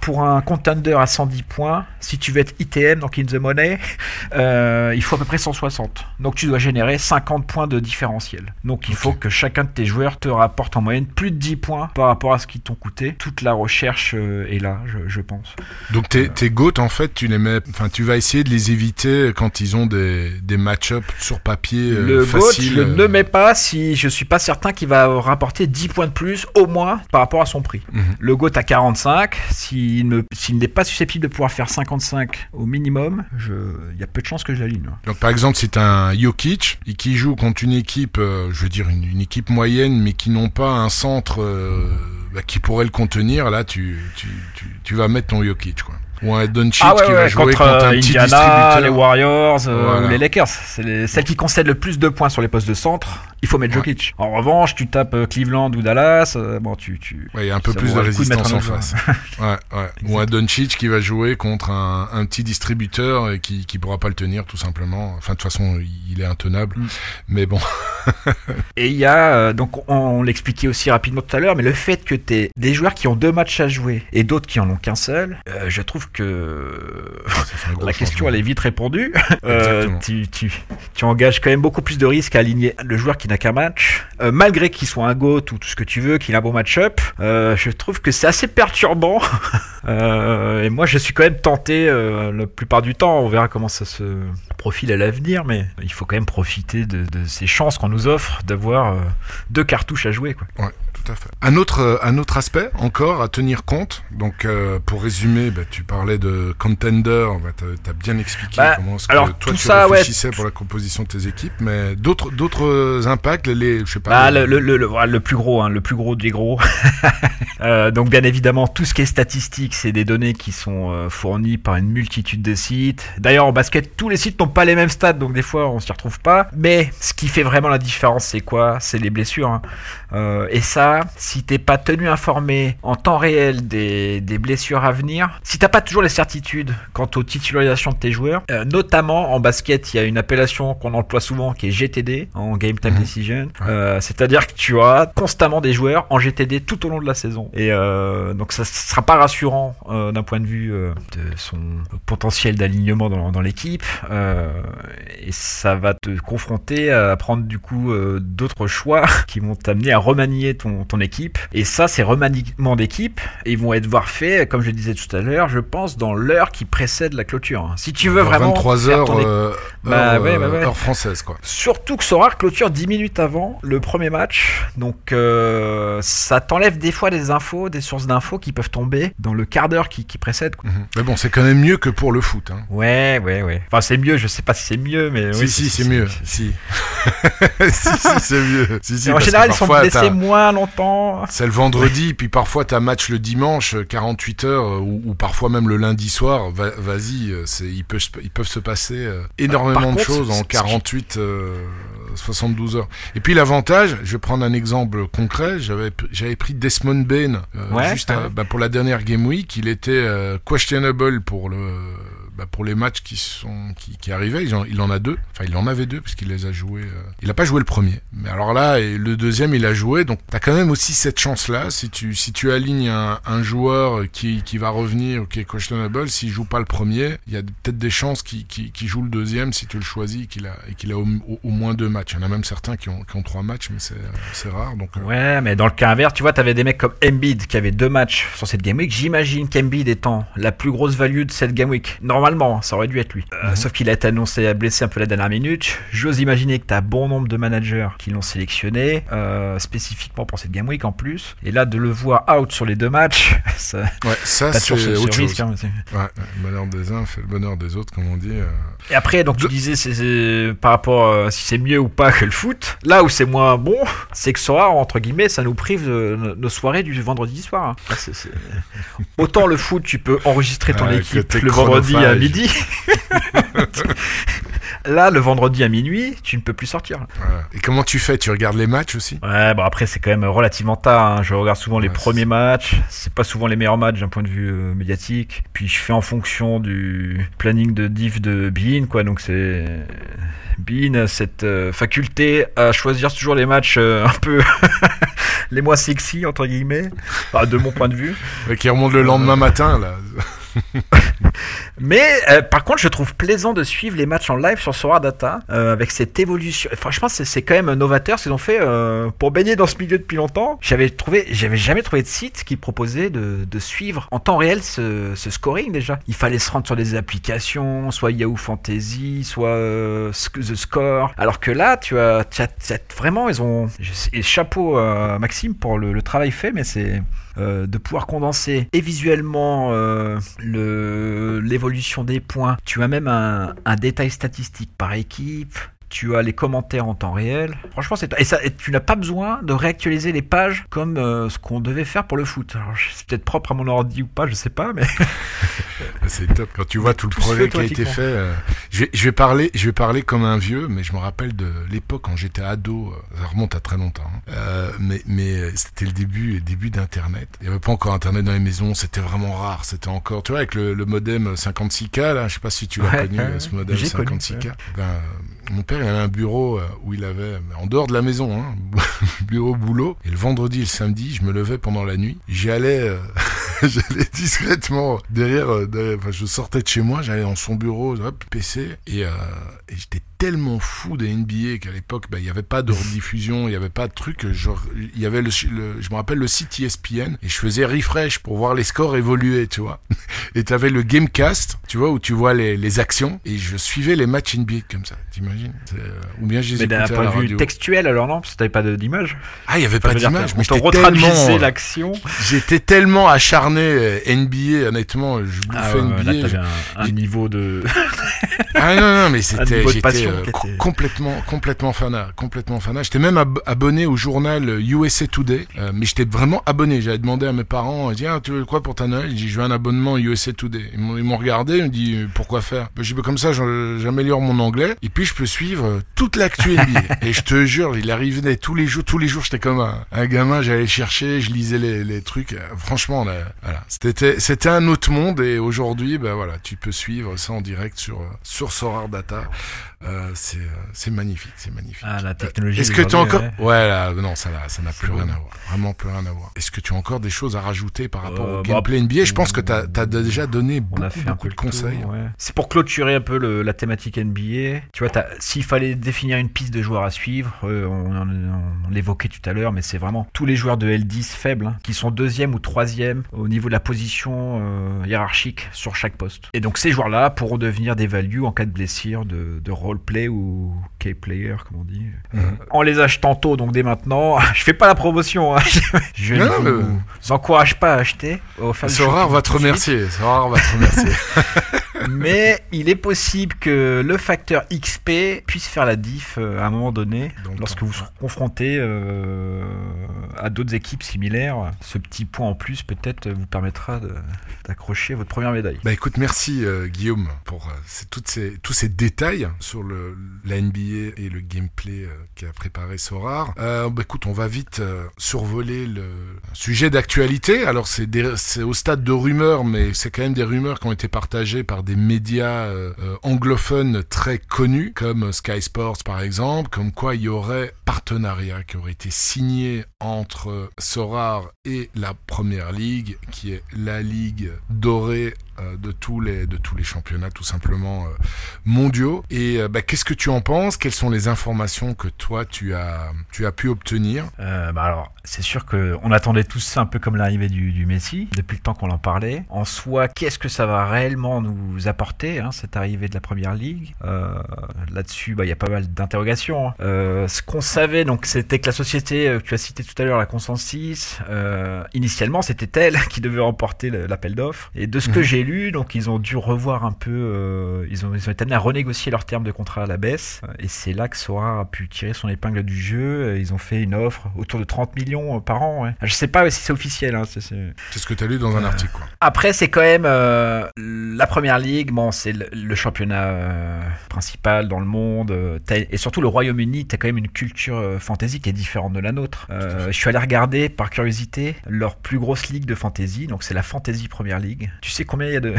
pour un contender à 110 points, si tu veux être ITM donc in the money, euh, il faut à peu près 160. Donc tu dois générer 50 points de différentiel. Donc il faut que chacun de tes joueurs te rapporte en moyenne plus de 10 points par rapport à ce qu'ils t'ont coûté. Toute la recherche euh, est là, je, pense. Donc tes, tes GOAT en fait, tu les mets, enfin tu vas essayer de les éviter quand ils ont des, des match-ups sur papier. Le je euh. ne mets pas si je suis pas certain qu'il va rapporter 10 points de plus au moins par rapport à son prix. Mhm. Le GOAT à 45, s'il n'est pas susceptible de pouvoir faire 55 au minimum, il y a peu de chances que je l'aligne. Donc par exemple, c'est un Jokic et qui joue contre une équipe, euh, je veux dire une, équipe moyenne, mais qui n'ont pas un centre euh, bah, qui pourrait le contenir, là tu, tu, tu vas mettre ton Jokic quoi ou un Doncic ah qui va jouer contre, un petit Indiana, les Warriors euh, ou les Lakers. C'est celles qui concèdent le plus de points sur les postes de centre. Il faut mettre Jokic. En revanche, tu tapes euh, Cleveland ou Dallas, euh, bon, tu, tu. Ouais, il y a un peu plus de résistance en face. ouais, ouais. Ou un Doncic qui va jouer contre un, un petit distributeur et qui qui pourra pas le tenir tout simplement. Enfin, de toute façon, il est intenable. Mm. Mais bon. et il y a donc on, l'expliquait aussi rapidement tout à l'heure, mais le fait que tu des joueurs qui ont deux matchs à jouer et d'autres qui en ont qu'un seul, je trouve que la question elle est vite répondue. Euh, tu, tu, tu, engages quand même beaucoup plus de risques à aligner le joueur qui n'a qu'un match, euh, malgré qu'il soit un GOAT ou tout ce que tu veux, qu'il a un bon match-up. Euh, je trouve que c'est assez perturbant. et moi je suis quand même tenté la plupart du temps. On verra comment ça se profile à l'avenir, mais il faut quand même profiter de, ces chances qu'on nous offre d'avoir deux cartouches à jouer. Quoi. Tout à fait. Un autre, euh, un autre aspect encore à tenir compte. Donc, euh, pour résumer, bah, tu parlais de contender. Bah, tu as, bien expliqué Bah, comment est-ce alors, que toi tout tu ça, ouais. réfléchissais pour la composition de tes équipes. Mais d'autres, d'autres impacts, les, je sais pas. Bah, le, le, le, le- voilà, le plus gros, hein, le plus gros des gros. Euh, donc bien évidemment, tout ce qui est statistique, c'est des données qui sont euh, fournies par une multitude de sites. D'ailleurs, en basket, tous les sites n'ont pas les mêmes stats, donc des fois, on s'y retrouve pas. Mais ce qui fait vraiment la différence, c'est quoi? C'est les blessures. hein. Euh, et ça, si t'es pas tenu informé en temps réel des, des blessures à venir, si t'as pas toujours les certitudes quant aux titularisations de tes joueurs, euh, notamment en basket, il y a une appellation qu'on emploie souvent qui est GTD, en Game Time Mhm. Decision. Euh, C'est-à-dire que tu as constamment des joueurs en GTD tout au long de la saison. Et euh, donc ça sera pas rassurant d'un point de vue de son potentiel d'alignement dans, dans l'équipe. Et ça va te confronter à prendre du coup d'autres choix qui vont t'amener à remanier ton, ton équipe. Et ça, ces remaniements d'équipe, ils vont être voir faits, comme je disais tout à l'heure, je pense, dans l'heure qui précède la clôture. Si tu veux vraiment 23 faire heures, ton euh, Bah, heure, ouais, bah, euh, ouais. heure française, quoi. Surtout que Sorare clôture 10 minutes avant le premier match. Donc euh, ça t'enlève des fois des infos, des sources d'infos qui peuvent tomber dans le quart d'heure qui, qui précède. quoi. Mhm. Mais bon, c'est quand même mieux que pour le foot. Hein. Ouais, ouais, ouais. Enfin c'est mieux, je sais pas si c'est mieux, mais si, oui, si, c'est mieux. Si. si, si, c'est mieux. Si, si, en général, ils sont blessés moins longtemps. C'est le vendredi, puis parfois t'as match le dimanche, euh, 48 heures, euh, ou, ou parfois même le lundi soir. Va- Vas-y, euh, c'est ils peuvent, se- ils peuvent se passer euh, énormément Par de contre, choses en ce qui- 48, euh, 72 heures. Et puis l'avantage, je vais prendre un exemple concret. J'avais pr- j'avais pris Desmond Bain euh, Ouais, juste ouais. à- bah, pour la dernière game week. Il était euh, questionable pour le bah, pour les matchs qui sont qui, qui arrivaient. Il en, il en a deux. Enfin, il en avait deux puisqu'il les a joués. euh, Il a pas joué le premier. Mais alors là, le deuxième, il a joué. Donc, t'as quand même aussi cette chance-là. Si tu si tu alignes un, un joueur qui, qui va revenir, qui est questionable, s'il joue pas le premier, il y a peut-être des chances qu'il qu'il- qu'il joue le deuxième si tu le choisis qu'il a et qu'il a au, moins deux matchs. Il y en a même certains qui ont qui ont trois matchs, mais c'est c'est rare. Donc, euh, Ouais, mais dans le cas inverse, tu vois, t'avais des mecs comme Embiid qui avaient deux matchs sur cette game week. J'imagine qu'Embiid étant la plus grosse value de cette game week, normalement, ça aurait dû être lui. Euh, Mhm. Sauf qu'il a été annoncé à blessé un peu la dernière minute. J'ose imaginer que t'as bon nombre de managers qui l'ont sélectionné, euh, spécifiquement pour cette game week en plus. Et là, de le voir out sur les deux matchs, ça, ouais, c'est ce autre risque. chose. hein, Ouais, le bonheur des uns fait le bonheur des autres, comme on dit. euh. Et après, donc tu disais c'est, par rapport euh, si c'est mieux ou pas que le foot. Là où c'est moins bon, c'est que ça, entre guillemets, ça nous prive de nos- soirées du vendredi soir. hein. Autant le foot, tu peux enregistrer ton équipe le vendredi à chronophage. midi. Là, le vendredi à minuit, tu ne peux plus sortir. Voilà. Et comment tu fais? Tu regardes les matchs aussi? Ouais, bon après c'est quand même relativement tard. hein. Je regarde souvent les Ouais, premiers matchs. C'est pas souvent les meilleurs matchs d'un point de vue euh, médiatique. Puis je fais en fonction du planning de diff de Bean, quoi. Donc c'est Bean a cette euh, faculté à choisir toujours les matchs euh, un peu les moins sexy entre guillemets, Enfin, de mon point de vue. Ouais, Qui remonte le lendemain matin, là. Mais euh, par contre, je trouve plaisant de suivre les matchs en live sur Sora Data euh, avec cette évolution. Franchement, c'est quand même novateur ce qu'ils ont fait euh, pour baigner dans ce milieu depuis longtemps. J'avais trouvé, j'avais jamais trouvé de site qui proposait de, suivre en temps réel ce, scoring déjà. Il fallait se rendre sur des applications, soit Yahoo Fantasy, soit The Score. Alors que là, tu as, vraiment, ils ont. Et chapeau à Maxime pour le travail fait, mais c'est euh, de pouvoir condenser et visuellement euh, l'évolution des points. Tu as même un détail statistique par équipe. Tu as les commentaires en temps réel. Franchement, c'est et ça. et tu n'as pas besoin de réactualiser les pages comme euh, ce qu'on devait faire pour le foot. Alors, c'est peut-être propre à mon ordi ou pas, je sais pas, mais C'est top. Quand tu vois tout le Tout projet qui a été fait. euh, je, vais, je, vais parler, je vais parler comme un vieux, mais je me rappelle de l'époque quand j'étais ado. euh, Ça remonte à très longtemps. hein. Euh, mais mais c'était le début, le début d'Internet. Il n'y avait pas encore Internet dans les maisons. C'était vraiment rare. C'était encore, tu vois, avec le, le modem 56K, là, je sais pas si tu l'as Ouais, connu, ce modem j'ai connu, 56K. Ben, euh, mon père, il avait un bureau euh, où il avait, en dehors de la maison, hein, bureau boulot. Et le vendredi et le samedi, je me levais pendant la nuit. J'y euh, j'allais discrètement derrière, euh, je sortais de chez moi, j'allais dans son bureau, hop, PC, et, et j'étais tellement fou des NBA qu'à l'époque, bah, il y avait pas de rediffusion, il y avait pas de truc. Genre, il y avait le, le- je me rappelle le site ESPN et je faisais refresh pour voir les scores évoluer, tu vois. Et t'avais le Gamecast, tu vois, où tu vois les, les actions et je suivais les matchs NBA comme ça. T'imagines euh, Ou bien les Mais d'un point de vue radio. textuel, alors non, parce que t'avais pas d'image. Ah, il y avait pas d'image, mais j'étais tellement, l'action. j'étais tellement acharné euh, NBA, honnêtement, je bouffais Ah là, NBA. t'avais un, un j'ai- niveau de. Ah non non mais c'était j'étais euh, complètement complètement fanat complètement fanat j'étais même ab- abonné au journal euh, USA Today euh, mais j'étais vraiment abonné. J'avais demandé à mes parents euh, tiens tu veux quoi pour ta Noël? J'ai dit je veux un abonnement USA Today. Ils m'ont ils m'ont regardé ils m'ont dit euh, pourquoi faire? Ben, j'ai dit comme ça j'améliore mon anglais et puis je peux suivre euh, toute l'actu et je te jure il arrivait tous les jours tous les jours j'étais comme un, un gamin j'allais chercher je lisais les, les trucs. Euh, franchement là, voilà. C'était c'était un autre monde. Et aujourd'hui ben voilà tu peux suivre ça en direct sur euh, sur Sorar Data euh, c'est euh, c'est magnifique c'est magnifique Ah, la technologie. est-ce que tu as encore ouais, là, non ça là, ça n'a plus bon. rien à voir vraiment plus rien à voir est-ce que tu as encore des choses à rajouter par rapport Euh, au bah, gameplay NBA je pense que tu as, déjà donné On beaucoup, a fait un peu de conseils tour, ouais. C'est pour clôturer un peu le- la thématique NBA. Tu vois, s'il fallait définir une piste de joueurs à suivre, euh, on, on- on l'évoquait tout à l'heure, mais c'est vraiment tous les joueurs de L10 faibles hein, qui sont deuxième ou troisième au niveau de la position hiérarchique sur chaque poste. Et donc ces joueurs-là pourront devenir des values en cas de blessure, de, de roleplay ou key player, comme on dit. Mhm. Euh, en les achetant tôt, donc dès maintenant, je fais pas la promotion. hein. je ne vous, vous encourage pas à acheter. Au faire le Sorar shopping va te remercier va te remercier Mais il est possible que le facteur XP puisse faire la diff euh, à un moment donné, lorsque vous serez confronté euh, à d'autres équipes similaires. Ce petit point en plus peut-être vous permettra d'accrocher votre première médaille. Bah écoute, merci euh, Guillaume pour euh, toutes ces, tous ces détails sur la NBA et le gameplay euh, qu'a préparé Sorar. Euh, bah écoute, on va vite euh, survoler le sujet d'actualité. Alors c'est au stade de rumeurs, mais c'est quand même des rumeurs qui ont été partagées par des médias euh, anglophones très connus, comme Sky Sports par exemple, comme quoi il y aurait partenariat qui aurait été signé entre Sorar et la Première Ligue, qui est la ligue dorée de tous les de tous les championnats tout simplement euh, mondiaux. Et euh, bah, qu'est-ce que tu en penses? Quelles sont les informations que toi tu as tu as pu obtenir? Euh, bah alors, c'est sûr que on attendait tous ça un peu comme l'arrivée du, du Messi, depuis le temps qu'on en parlait. En soi, qu'est-ce que ça va réellement nous apporter, hein, cette arrivée de la Première Ligue? Euh, Là-dessus, bah, il y a pas mal d'interrogations. hein. Euh, ce qu'on savait, donc, c'était que la société euh, que tu as cité tout à l'heure, la Consensus, euh, initialement, c'était elle qui devait remporter l'appel d'offres. Et de ce que Mhm. j'ai donc, ils ont dû revoir un peu, euh, ils, ont, ils ont été amenés à renégocier leurs termes de contrat à la baisse. Et c'est là que Sora a pu tirer son épingle du jeu. Ils ont fait une offre autour de 30 millions euh, par an. Ouais. Je sais pas si c'est officiel. Hein, c'est- ce que tu as lu dans un Euh, article. Quoi. Après, c'est quand même euh, la première ligue. Bon, c'est le, le championnat euh, principal dans le monde. et surtout, le Royaume-Uni, t'as quand même une culture fantasy qui est différente de la nôtre. Je suis allé regarder, par curiosité, leur plus grosse ligue de fantasy. Donc, c'est la Fantasy Première League. Tu sais combien il y a de.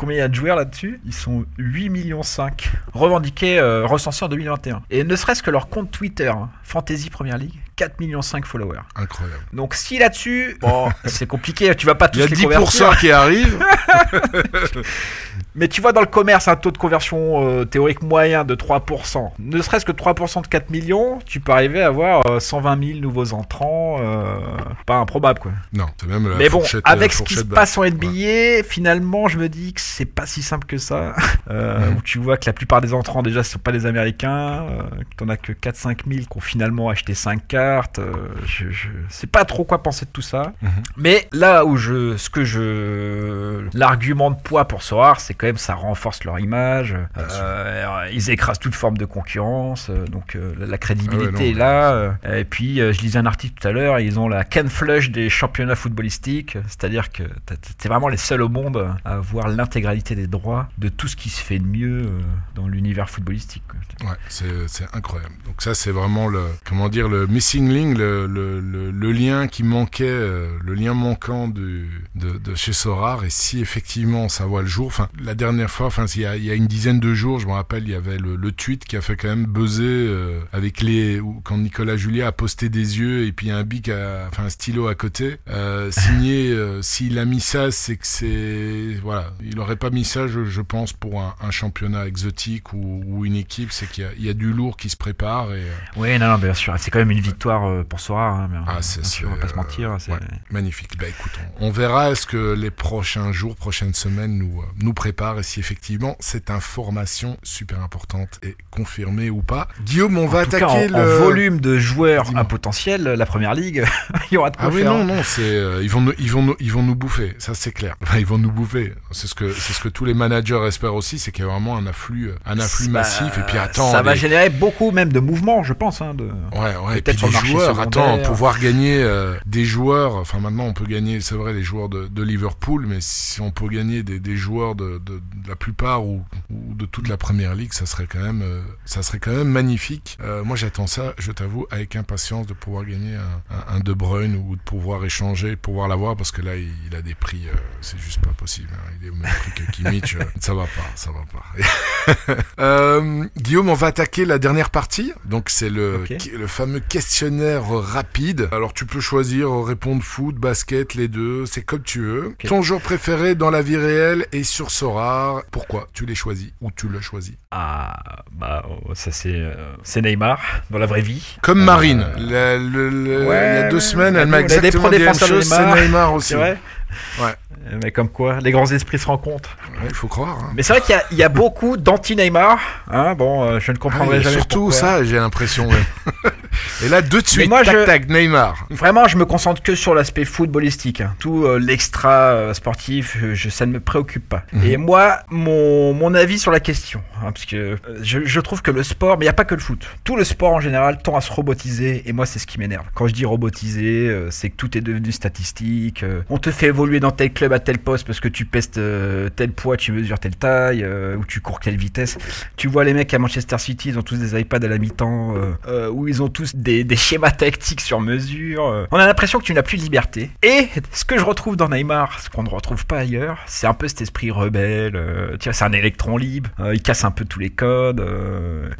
Combien il y a de joueurs là-dessus Ils sont 8 millions 5 revendiqués, euh, recensés en 2021. Et ne serait-ce que leur compte Twitter, hein, Fantasy Première League, 4 millions 5 followers. Incroyable. Donc si là-dessus, bon, c'est compliqué, tu vas pas tous Il y a les 10% convertir. qui arrivent. Mais tu vois dans le commerce un taux de conversion euh, théorique moyen de 3%. Ne serait-ce que 3% de 4 millions, tu peux arriver à avoir euh, 120 000 nouveaux entrants. euh, pas improbable quoi. non, c'est même la Mais bon, fourchette, avec euh, ce qui se passe en. NBA, finalement, je me dis que c'est pas si simple que ça. Euh, Mhm. où tu vois que la plupart des entrants déjà ce sont pas des Américains, euh, t'en as que 4-5 000 qui ont finalement acheté 5 cartes. euh, je, je sais pas trop quoi penser de tout ça. Mhm. Mais là où je, ce que je, l'argument de poids pour Sorar, c'est quand même ça renforce leur image. Euh, ils écrasent toute forme de concurrence, donc la- crédibilité Ah ouais, non, est là. et puis je lisais un article tout à l'heure, ils ont la can flush des championnats footballistiques, c'est-à-dire que t'es vraiment les seuls au monde à avoir des droits de tout ce qui se fait de mieux euh, dans l'univers footballistique. Ouais, c'est incroyable. Donc ça, c'est vraiment le comment dire le missing link, le, le, lien qui manquait, euh, le lien manquant de, de, chez Sorar. Et si effectivement ça voit le jour, enfin la dernière fois, enfin il y a, il y a une dizaine de jours, je me rappelle, il y avait le, tweet qui a fait quand même buzzer euh, avec les quand Nicolas Julia a posté des yeux et puis un bic, enfin un stylo à côté, signé. S'il a mis ça, c'est que c'est voilà, il n'aurait pas mis ça, je, je pense, pour un, un championnat exotique ou, ou une équipe. C'est qu'il y, a- il y a du lourd qui se prépare. Et, euh, Oui, non, non, bien sûr. C'est quand même une victoire euh, pour Sora. Hein, mais, Ah, c'est- sûr, on va pas se mentir. c'est- ouais. magnifique. Bah écoute, on, on verra est-ce que les prochains jours, prochaines semaines nous, euh, nous préparent et si effectivement cette information super importante est confirmée ou pas. Guillaume, on va tout cas, attaquer en, le. en volume de joueurs à potentiel, la première ligue, il y aura de quoi Ah oui faire. non non c'est euh, ils vont nous, ils vont ils vont nous bouffer ça c'est clair Enfin, ils vont nous bouffer c'est ce que c'est ce que tous les managers espèrent aussi c'est qu'il y a vraiment un afflux un afflux Bah, massif et puis attends ça va générer beaucoup même de mouvements, je pense. Hein, de... Ouais, ouais, et puis des joueurs, attends, pouvoir gagner euh, des joueurs, enfin maintenant on peut gagner, c'est vrai, les joueurs de, de Liverpool, mais si on peut gagner des, des joueurs de, de, de la plupart ou, ou de toute la première ligue, ça serait quand même, euh, ça serait quand même magnifique. Euh, moi j'attends ça, je t'avoue, avec impatience de pouvoir gagner un, un, un De Bruyne ou de pouvoir échanger, pouvoir l'avoir, parce que là il, il a des prix, euh, c'est juste pas possible. hein. Il est au même Kimmich, euh, ça va pas, ça va pas. Euh, Guillaume, on va attaquer la dernière partie. Donc c'est le, le fameux questionnaire rapide. Alors tu peux choisir répondre foot, basket, les deux, c'est comme tu veux. Ton jour préféré dans la vie réelle et sur Sora, pourquoi tu l'as choisi ou tu l'as choisi? Ah, bah, oh, ça c'est euh, c'est Neymar dans la vraie vie. Comme Euh, Marine, Le- le- le- ouais, il y a deux semaines, elle m'a exactement dit la même chose, c'est. Neymar aussi. Ouais. Euh, Mais comme quoi, les grands esprits se rencontrent. Ouais, Il faut croire. hein. Mais c'est vrai qu'il y a- il y, a beaucoup d'anti-Neymar. Hein, bon, euh, je ne Ah, comprendrai et jamais surtout pourquoi. ça, j'ai l'impression. ouais. et là, de suite, moi, tac je- tac, Neymar. Vraiment, je me concentre que sur l'aspect footballistique. hein. Tout euh, l'extra euh, sportif, je, ça ne me préoccupe pas. Mhm. Et moi, mon, mon avis sur la question, hein, parce que je, je trouve que le sport, mais il n'y a pas que le foot. Tout le sport en général tend à se robotiser, et moi, c'est ce qui m'énerve. Quand je dis robotiser, c'est que tout est devenu statistique. on te fait évoluer dans tel club à tel poste parce que tu pèses euh, tel poids, tu mesures telle taille, euh, ou tu cours telle vitesse. Tu vois les mecs à Manchester City, ils ont tous des iPads à la mi-temps, euh, euh, où ils ont tous des, schémas tactiques sur mesure. On a l'impression que tu n'as plus de liberté. Et ce que je retrouve dans Neymar, ce qu'on ne retrouve pas ailleurs, c'est un peu cet esprit rebelle. tu vois, c'est un électron libre. il casse un peu tous les codes.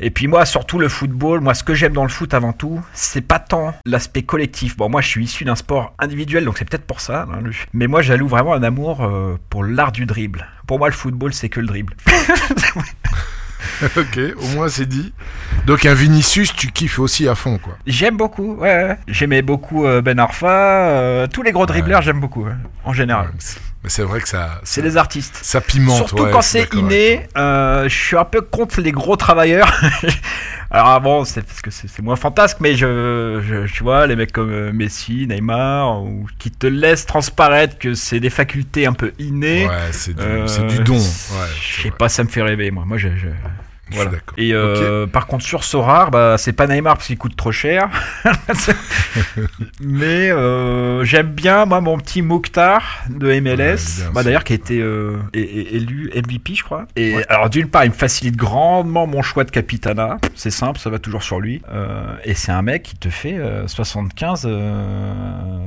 Et puis moi, surtout le football, moi, ce que j'aime dans le foot avant tout, c'est pas tant l'aspect collectif. Bon, moi, je suis issu d'un sport individuel, donc c'est peut-être pour ça. hein, Mais moi, j'alloue vraiment un amour euh, pour l'art du dribble. Pour moi, le football, c'est que le dribble. ok, au moins c'est dit. Donc un Vinicius, tu kiffes aussi à fond, quoi. J'aime beaucoup, ouais. ouais. J'aimais beaucoup euh, Ben Arfa, euh, tous les gros dribbleurs, j'aime beaucoup, ouais, en général. Ouais, Mais c'est vrai que ça, C'est les artistes. ça pimente. Surtout ouais, quand c'est inné, euh, je suis un peu contre les gros travailleurs. Alors bon, c'est parce que c'est moins fantasque, mais je, je- tu vois, les mecs comme euh, Messi, Neymar, ou qui te laissent transparaître que c'est des facultés un peu innées. Ouais, c'est du, Euh, du don. Ouais, je sais pas, ça me fait rêver, moi. Moi, Je voilà. Et euh, par contre, sur Sorar, bah, c'est pas Neymar parce qu'il coûte trop cher. Mais euh, j'aime bien, moi, mon petit Mokhtar de MLS. bah. D'ailleurs, qui a été euh, élu MVP, je crois. Et alors, d'une part, il me facilite grandement mon choix de capitana. C'est simple, ça va toujours sur lui. Euh, et c'est un mec qui te fait euh, 75 euh,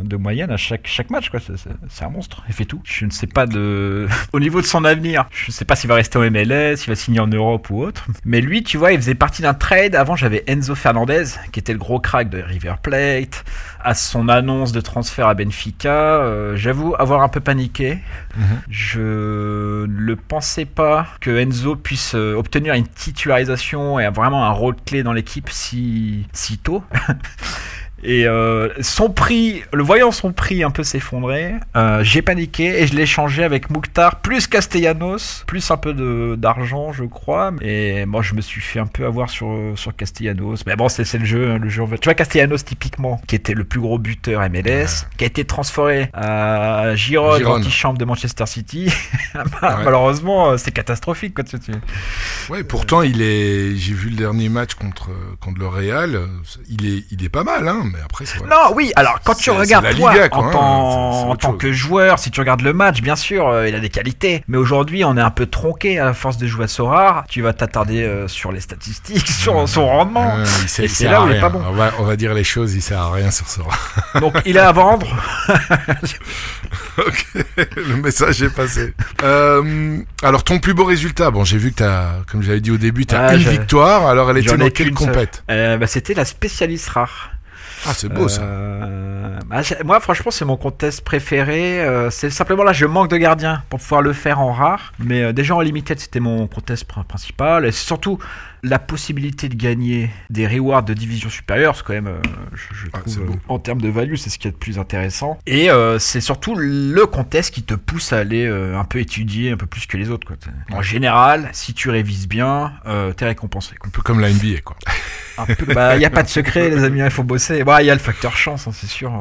de moyenne à chaque, chaque match, quoi. C'est- un monstre. Il fait tout. Je ne sais pas de. Au niveau de son avenir, je ne sais pas s'il va rester au MLS, s'il va signer en Europe ou autre. Mais lui, tu vois, il faisait partie d'un trade. Avant, j'avais Enzo Fernandez, qui était le gros crack de River Plate. À son annonce de transfert à Benfica, euh, j'avoue avoir un peu paniqué. Mhm. Je ne le pensais pas que Enzo puisse euh, obtenir une titularisation et vraiment un rôle clé dans l'équipe si, si tôt. Et euh, son prix, le voyant son prix un peu s'effondrer, euh, j'ai paniqué et je l'ai changé avec Mouktar plus Castellanos, plus un peu de d'argent, je crois. Et moi, je me suis fait un peu avoir sur sur Castellanos. Mais bon, c'est c'est le jeu, hein, le jeu. Tu vois Castellanos typiquement, qui était le plus gros buteur MLS, qui a été transféré à Giroud, Giroud. antichambre de Manchester City. Bah. Malheureusement, euh, c'est catastrophique. Quoi, tu- tu- Ouais, pourtant il est. J'ai vu le dernier match contre contre le Real. euh, Il est il est pas mal, hein. Mais après c'est. voilà. Non, oui, alors quand tu regardes toi, Liga, quoi, en, hein, tant, en tant que joueur, si tu regardes le match, bien sûr, euh, il a des qualités. Mais aujourd'hui, on est un peu tronqué à force de jouer à Sorare. Tu vas t'attarder euh, sur les statistiques, sur son rendement. C'est là où il est pas bon. On va, on va dire les choses, il sert à rien sur ce Donc il est à vendre. Ok, le message est passé. Euh, alors ton plus beau résultat, bon j'ai vu que t'as, comme j'avais dit au début, t'as Ah, une victoire. Alors elle était dans quelle compète? Bah, C'était la spécialiste rare. Ah, c'est beau ça. Euh, bah, moi, franchement, c'est mon contest préféré. Euh, c'est simplement là, je manque de gardiens pour pouvoir le faire en rare. Mais euh, déjà en limited, c'était mon contest pr- principal. Et surtout la possibilité de gagner des rewards de division supérieure. C'est quand même, euh, je, je Ah, trouve, euh, en termes de value, c'est ce qui est le plus intéressant. Et euh, c'est surtout le contest qui te pousse à aller euh, un peu étudier un peu plus que les autres. Quoi. En général, si tu révises bien, t'es récompensé. quoi. Un peu comme la NBA, quoi. Peu, bah, y a pas de secret, les amis, il faut bosser. Bah, il y a le facteur chance, hein, c'est sûr.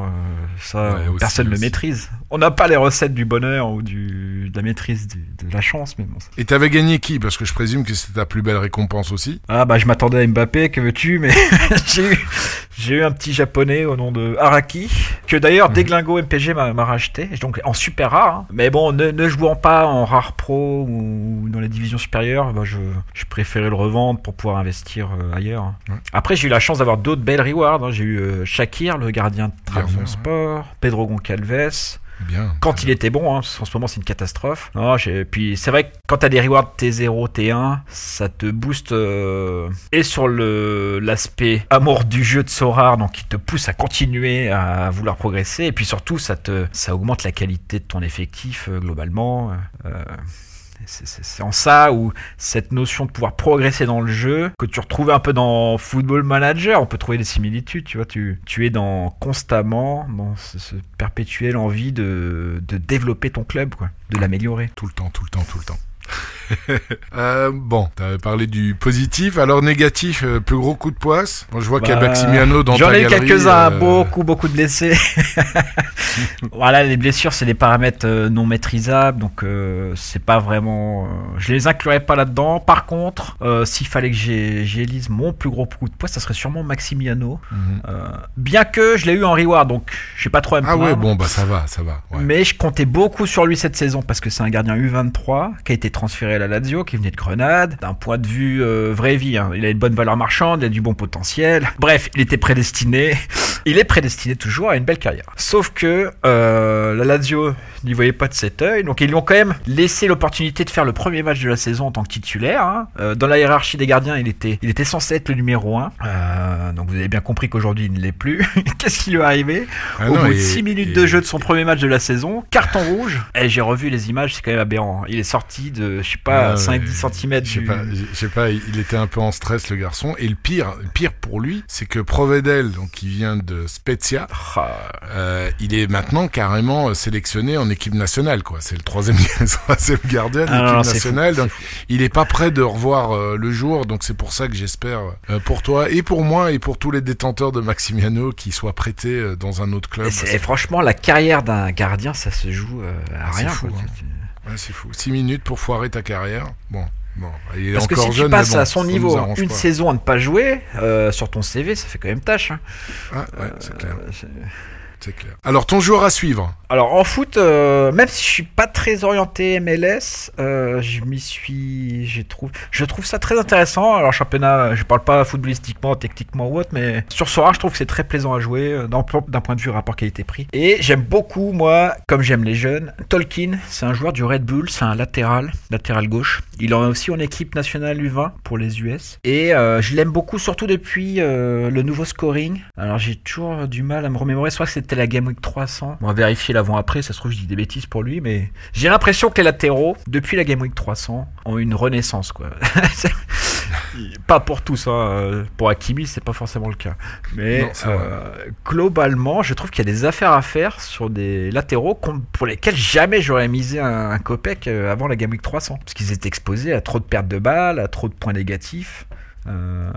ça, Ouais, aussi, personne ne le maîtrise. On n'a pas les recettes du bonheur ou du, de la maîtrise du- de la chance, mais bon. ça- Et t'avais gagné qui? Parce que je présume que c'était ta plus belle récompense aussi. Ah, bah, je m'attendais à Mbappé, que veux-tu, mais j'ai eu, j'ai eu un petit japonais au nom de Araki, que d'ailleurs, Mhm. Deglingo MPG m'a, m'a racheté, donc en super rare. hein. Mais bon, ne, ne jouant pas en rare pro ou dans les divisions supérieures, bah, je, je préférais le revendre pour pouvoir investir euh, ailleurs. hein. Ouais. Après, j'ai eu la chance d'avoir d'autres belles rewards. hein. J'ai eu euh, Shakir, le gardien de Trabzonspor, Pedro Goncalves. Quand il était bon, hein, qu'en ce moment c'est une catastrophe. Non, puis c'est vrai que quand t'as des rewards T0, T1, ça te booste euh, et sur l'aspect amour du jeu de Sorar, donc qui te pousse à continuer à vouloir progresser, et puis surtout ça te ça augmente la qualité de ton effectif euh, globalement. euh, c'est- en ça où cette notion de pouvoir progresser dans le jeu, que tu retrouves un peu dans Football Manager, on peut trouver des similitudes, tu vois, tu, tu es dans constamment dans ce, ce perpétuel envie de, de développer ton club, quoi, de l'améliorer. Tout le temps, tout le temps, tout le temps. Euh, bon, t'avais parlé du positif. Alors négatif, euh, plus gros coup de poisse. Bon, je vois qu'il y a Bah, Maximiano dans J'en ta ai eu galerie, quelques-uns, euh, beaucoup, beaucoup de blessés. voilà, les blessures, c'est des paramètres euh, non maîtrisables, donc c'est pas vraiment. je les inclurais pas là-dedans. Par contre, s'il fallait que j'élise mon plus gros coup de poids, ça serait sûrement Maximiano. mhm. Bien que je l'ai eu en reward, donc j'ai pas trop à me Ah ouais, bon, bah ça va, ça va. ouais. Mais je comptais beaucoup sur lui cette saison parce que c'est un gardien U23 qui a été transféré à la Lazio, qui venait de Grenade. D'un point de vue euh, vraie vie, hein. il a une bonne valeur marchande, il a du bon potentiel. Bref, il était prédestiné. Il est prédestiné toujours à une belle carrière. Sauf que euh, la Lazio n'y voyait pas de cet œil, donc ils lui ont quand même laissé l'opportunité de faire le premier match de la saison en tant que titulaire. hein. Euh, dans la hiérarchie des gardiens, il était, il était censé être le numéro 1. donc vous avez bien compris qu'aujourd'hui il ne l'est plus. Qu'est-ce qui lui est arrivé Ah au non, bout de et- 6 minutes et- de jeu de son premier match de la saison, carton rouge. Et j'ai revu les images, c'est quand même aberrant. Il est sorti de, je sais pas, Ah, 5-10 ouais. cm Je sais pas, je sais pas, il était un peu en stress le garçon. Et le pire, le pire pour lui, c'est que Provedel, donc qui vient de Spezia, Ah, euh, il est maintenant carrément sélectionné en équipe nationale, quoi. C'est le troisième, troisième gardien de Ah, l'équipe nationale. fou, donc il est pas prêt de revoir euh, le jour. Donc c'est pour ça que j'espère euh, pour toi et pour moi et pour tous les détenteurs de Maximiano qui soient prêtés dans un autre club. Et franchement, la carrière d'un gardien, ça se joue à Ah, rien. fou, quoi. hein. Ouais, c'est fou. Six minutes pour foirer ta carrière. Bon, bon, il est Parce que si jeune. tu passes bon, à son niveau une pas. saison à ne pas jouer, euh, sur ton CV, ça fait quand même tâche. hein. Ah, ouais, c'est clair, Euh, c'est- clair. Alors ton joueur à suivre. Alors en foot, euh, même si je suis pas très orienté MLS, euh, je m'y suis, j'ai trouvé, je trouve ça très intéressant. Alors championnat, je parle pas footballistiquement, techniquement ou autre, mais sur Sora, je trouve que c'est très plaisant à jouer euh, d'un point de vue rapport qualité-prix. Et j'aime beaucoup, moi, comme j'aime les jeunes, Tolkien, c'est un joueur du Red Bull, c'est un latéral, latéral gauche. Il en a aussi en équipe nationale U20 pour les US. Et je l'aime beaucoup, surtout depuis le nouveau scoring. Alors j'ai toujours du mal à me remémorer, soit que c'était la Game Week 300. On va vérifier l'avant-après, ça se trouve je dis des bêtises pour lui, mais j'ai l'impression que les latéraux, depuis la Game Week 300, ont une renaissance. quoi. pas pour tous, hein. euh, pour Hakimi c'est pas forcément le cas. Mais Non, euh, globalement, je trouve qu'il y a des affaires à faire sur des latéraux pour lesquels jamais j'aurais misé un, un copec euh, avant la Game Week 300. Parce qu'ils étaient exposés à trop de pertes de balles, à trop de points négatifs. Euh,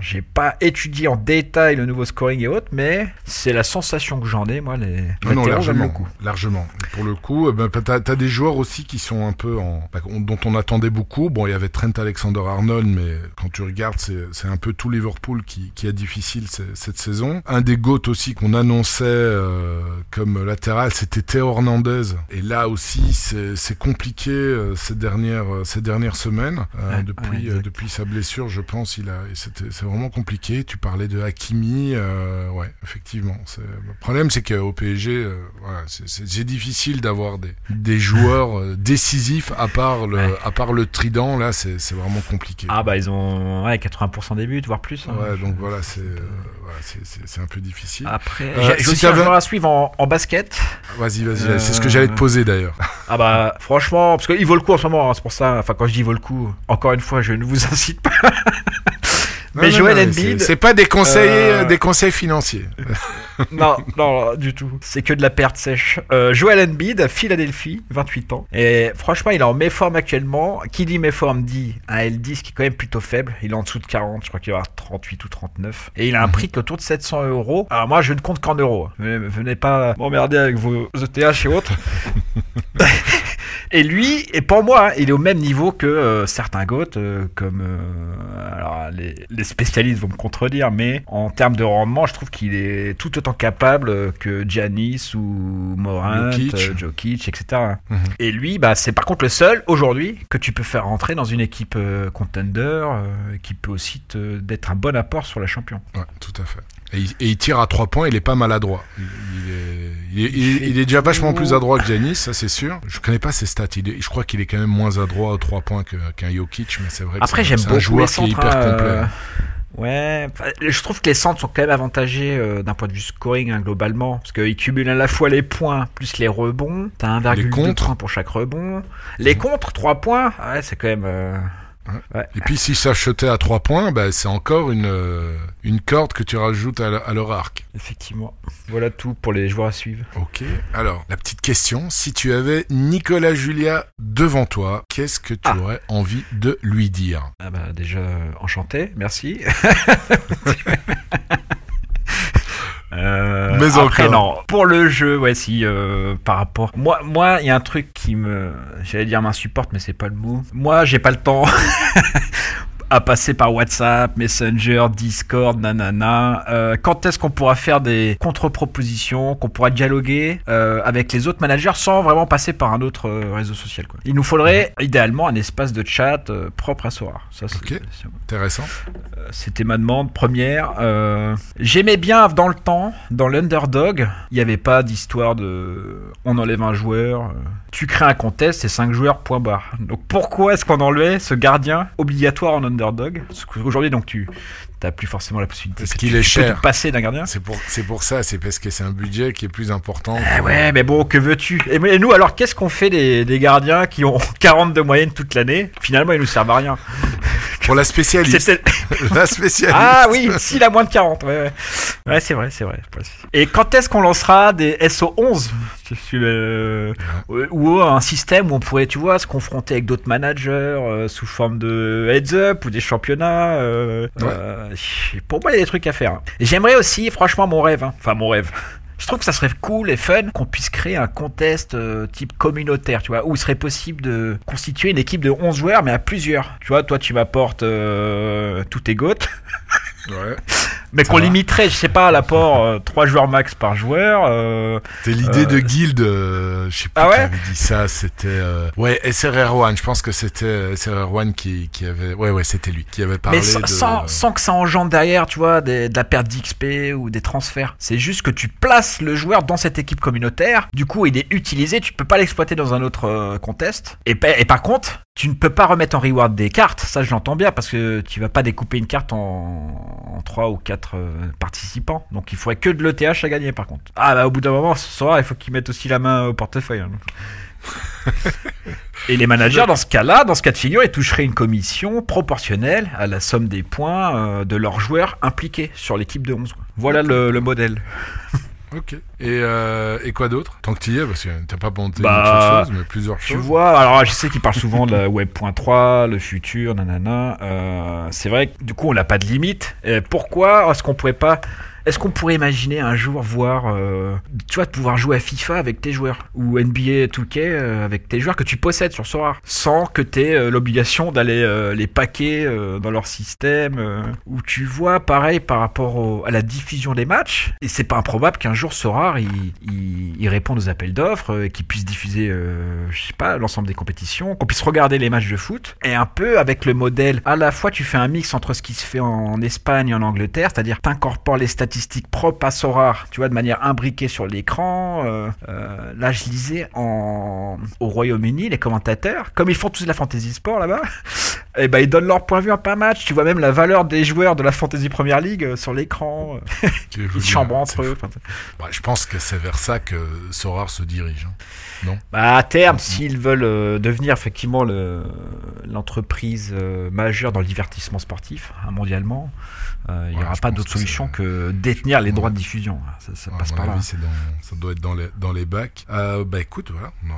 j'ai pas étudié en détail le nouveau scoring et autres, mais c'est la sensation que j'en ai, moi, les Non, non, j'aime largement, beaucoup. largement. Pour le coup, ben, t'as as des joueurs aussi qui sont un peu en, bah, on- dont on attendait beaucoup. Bon, il y avait Trent Alexander-Arnold, mais quand tu regardes, c'est un peu tout Liverpool qui, qui a difficile ce- cette saison. Un des GOAT aussi qu'on annonçait euh, comme latéral, c'était Théo Hernandez. Et là aussi, c'est compliqué euh, ces dernières euh, ces dernières semaines Ouais, depuis ouais, depuis sa blessure, je pense. Et c'est vraiment compliqué. Tu parlais de Hakimi, euh, ouais, effectivement. Le problème, c'est qu'au PSG, euh, voilà, c'est- difficile d'avoir des, des joueurs euh, décisifs à part le, Ouais. à part le trident. Là, c'est vraiment compliqué. Ah bah ils ont ouais, 80% des buts, voire plus. hein. Ouais, donc voilà, c'est euh, voilà. un peu difficile. Après, j'ai j'ai si aussi un joueur à suivre en, en basket. Vas-y, vas-y, c'est ce que j'allais te poser d'ailleurs. Ah bah franchement, parce qu'il vaut le coup en ce moment, hein, c'est pour ça. Enfin quand je dis vaut le coup, encore une fois, je ne vous incite pas. mais non, Embiid, c'est- pas des conseils, Euh, euh, des conseils financiers. non, non, du tout. C'est que de la perte sèche. Euh, Joel Embiid, Philadelphie, 28 ans. Et franchement, il est en méforme actuellement. Qui dit méforme dit un L10 qui est quand même plutôt faible. Il est en dessous de 40, je crois qu'il va avoir 38 ou 39. Et il a un prix qui est autour de 700 euros. Alors moi, je ne compte qu'en euros. Venez, venez pas m'emmerder avec vos ETH et autres. Et lui, et pour moi, hein, il est au même niveau que euh, certains GOAT, euh, comme euh, alors les, les spécialistes vont me contredire, mais en termes de rendement, je trouve qu'il est tout autant capable que Giannis ou Morant, Jokic. etc. Mhm. Et lui, bah, c'est par contre le seul aujourd'hui que tu peux faire rentrer dans une équipe contender, qui peut aussi d'être un bon apport sur la champion. Ouais, tout à fait. Et il, et il tire à trois points, il est pas maladroit. Il, il est, il, est, il est- il est déjà vachement plus adroit que Giannis, ça c'est sûr. Je connais pas ses stats. Je crois qu'il est quand même moins adroit à trois points qu'un Jokic, mais c'est vrai Après, j'aime beaucoup un joueur les qui est centres. hyper complet. euh, Ouais, je trouve que les centres sont quand même avantagés euh, d'un point de vue scoring hein, globalement, parce qu'ils cumulent à la fois les points plus les rebonds. T'as 1,2 contres. points pour chaque rebond. Les contres, 3 points. Ouais, c'est quand même. euh, ouais. Et puis si ça chutait à trois points, bah, c'est encore une, euh, une corde que tu rajoutes à, le- à leur arc. Effectivement. Voilà tout pour les joueurs à suivre. Ok. Alors, la petite question, si tu avais Nicolas Julia devant toi, qu'est-ce que tu Ah. aurais envie de lui dire? Ah bah déjà enchanté, merci. Mais après encore. non, pour le jeu, ouais si euh, par rapport moi moi il y a un truc qui me j'allais dire m'insupporte mais c'est pas le mot. Moi, j'ai pas le temps à passer par WhatsApp, Messenger, Discord, nanana. Euh, quand est-ce qu'on pourra faire des contre-propositions, qu'on pourra dialoguer euh, avec les autres managers sans vraiment passer par un autre euh, réseau social quoi? Il nous faudrait idéalement un espace de chat propre à Sora. Ça c'est Intéressant. c'était ma demande première. J'aimais bien dans le temps, dans l'underdog, il n'y avait pas d'histoire de on enlève un joueur. Euh, Tu crées un contest, c'est 5 joueurs, point barre. Donc pourquoi est-ce qu'on enlevait ce gardien obligatoire en underdog? Parce qu'aujourd'hui, donc tu n'as plus forcément la possibilité. Parce qu'il est cher. te passer d'un gardien. C'est pour, c'est pour ça, c'est parce que c'est un budget qui est plus important. Que- ouais, mais bon, que veux-tu? Et, et nous, alors, qu'est-ce qu'on fait des, des gardiens qui ont 40 de moyenne toute l'année? Finalement, ils nous servent à rien. Pour la spécialiste. La spécialiste. Ah oui, s'il a moins de 40, ouais, ouais. Ouais, c'est vrai, c'est vrai. Et quand est-ce qu'on lancera des SO11 Je suis le- Ou un système où on pourrait, tu vois, se confronter avec d'autres managers euh, sous forme de heads-up ou des championnats euh, Ouais. euh, Pour moi, il y a des trucs à faire. Et J'aimerais aussi, franchement, mon rêve, hein. enfin mon rêve. Je trouve que ça serait cool et fun qu'on puisse créer un contest euh, type communautaire, tu vois, où il serait possible de constituer une équipe de 11 joueurs, mais à plusieurs. Tu vois, toi, tu m'apportes euh, tous tes goths, Ouais. mais qu'on limiterait, je sais pas, à l'apport 3 joueurs max par joueur. euh, C'était l'idée Euh, de guild, euh, je sais plus Ah qui ouais avait dit ça, c'était... euh, Ouais, SRR1, je pense que c'était SRR1 qui, qui avait... Ouais, ouais, c'était lui qui avait parlé mais sans, de... sans, sans que ça engendre derrière, tu vois, des- de la perte d'XP ou des transferts. C'est juste que tu places le joueur dans cette équipe communautaire. Du coup, il est utilisé. Tu peux pas l'exploiter dans un autre euh, contest. Et, et par contre, tu ne peux pas remettre en reward des cartes. Ça, je l'entends bien parce que tu vas pas découper une carte en, en 3 ou 4 participants. Donc, il faudrait que de l'ETH à gagner par contre. Ah, bah, au bout d'un moment, ce soir, il faut qu'ils mettent aussi la main au portefeuille. hein. Et les managers, dans ce cas-là, dans ce cas de figure, ils toucheraient une commission proportionnelle à la somme des points euh, de leurs joueurs impliqués sur l'équipe de 11. quoi. Voilà le modèle. Ok. Et, euh, et quoi d'autre? Tant que tu y es, parce que t'as pas monté Bah, une seule chose, mais plusieurs Tu choses. vois, alors je sais qu'ils parlent souvent de la Web.3, le futur, nanana. Euh, c'est vrai que du coup, on n'a pas de limite. Pourquoi est-ce qu'on pourrait pas. Est-ce qu'on pourrait imaginer un jour voir, euh, tu vois, de pouvoir jouer à FIFA avec tes joueurs ou NBA 2K euh, avec tes joueurs que tu possèdes sur Sora, sans que tu aies l'obligation d'aller euh, les paquer euh, dans leur système, euh, où tu vois, pareil par rapport à la diffusion des matchs, et c'est pas improbable qu'un jour Sora il, il, il réponde aux appels d'offres, euh, qu'il puisse diffuser, euh, je sais pas, l'ensemble des compétitions, qu'on puisse regarder les matchs de foot, et un peu avec le modèle, à la fois tu fais un mix entre ce qui se fait en Espagne et en Angleterre, c'est-à-dire t'incorpores les statistiques statistiques propres à Sora, tu vois, de manière imbriquée sur l'écran. Euh, euh, là, je lisais en... au Royaume-Uni, les commentateurs, comme ils font tous de la fantasy sport là-bas, et ben ils donnent leur point de vue en pas match. Tu vois même la valeur des joueurs de la fantasy Première League euh, sur l'écran. Ils chambrent entre eux. Enfin, Bah, je pense que c'est vers ça que Sorare se dirige. hein. Bah, à terme, s'ils veulent euh, devenir effectivement le- l'entreprise euh, majeure dans le divertissement sportif hein, mondialement, euh, il n'y Ouais, aura pas d'autre solution que détenir les droits de diffusion. Ça, ça Ouais, passe par là. avis, dans- ça doit être dans les, dans les bacs. Euh, bah écoute, voilà, non,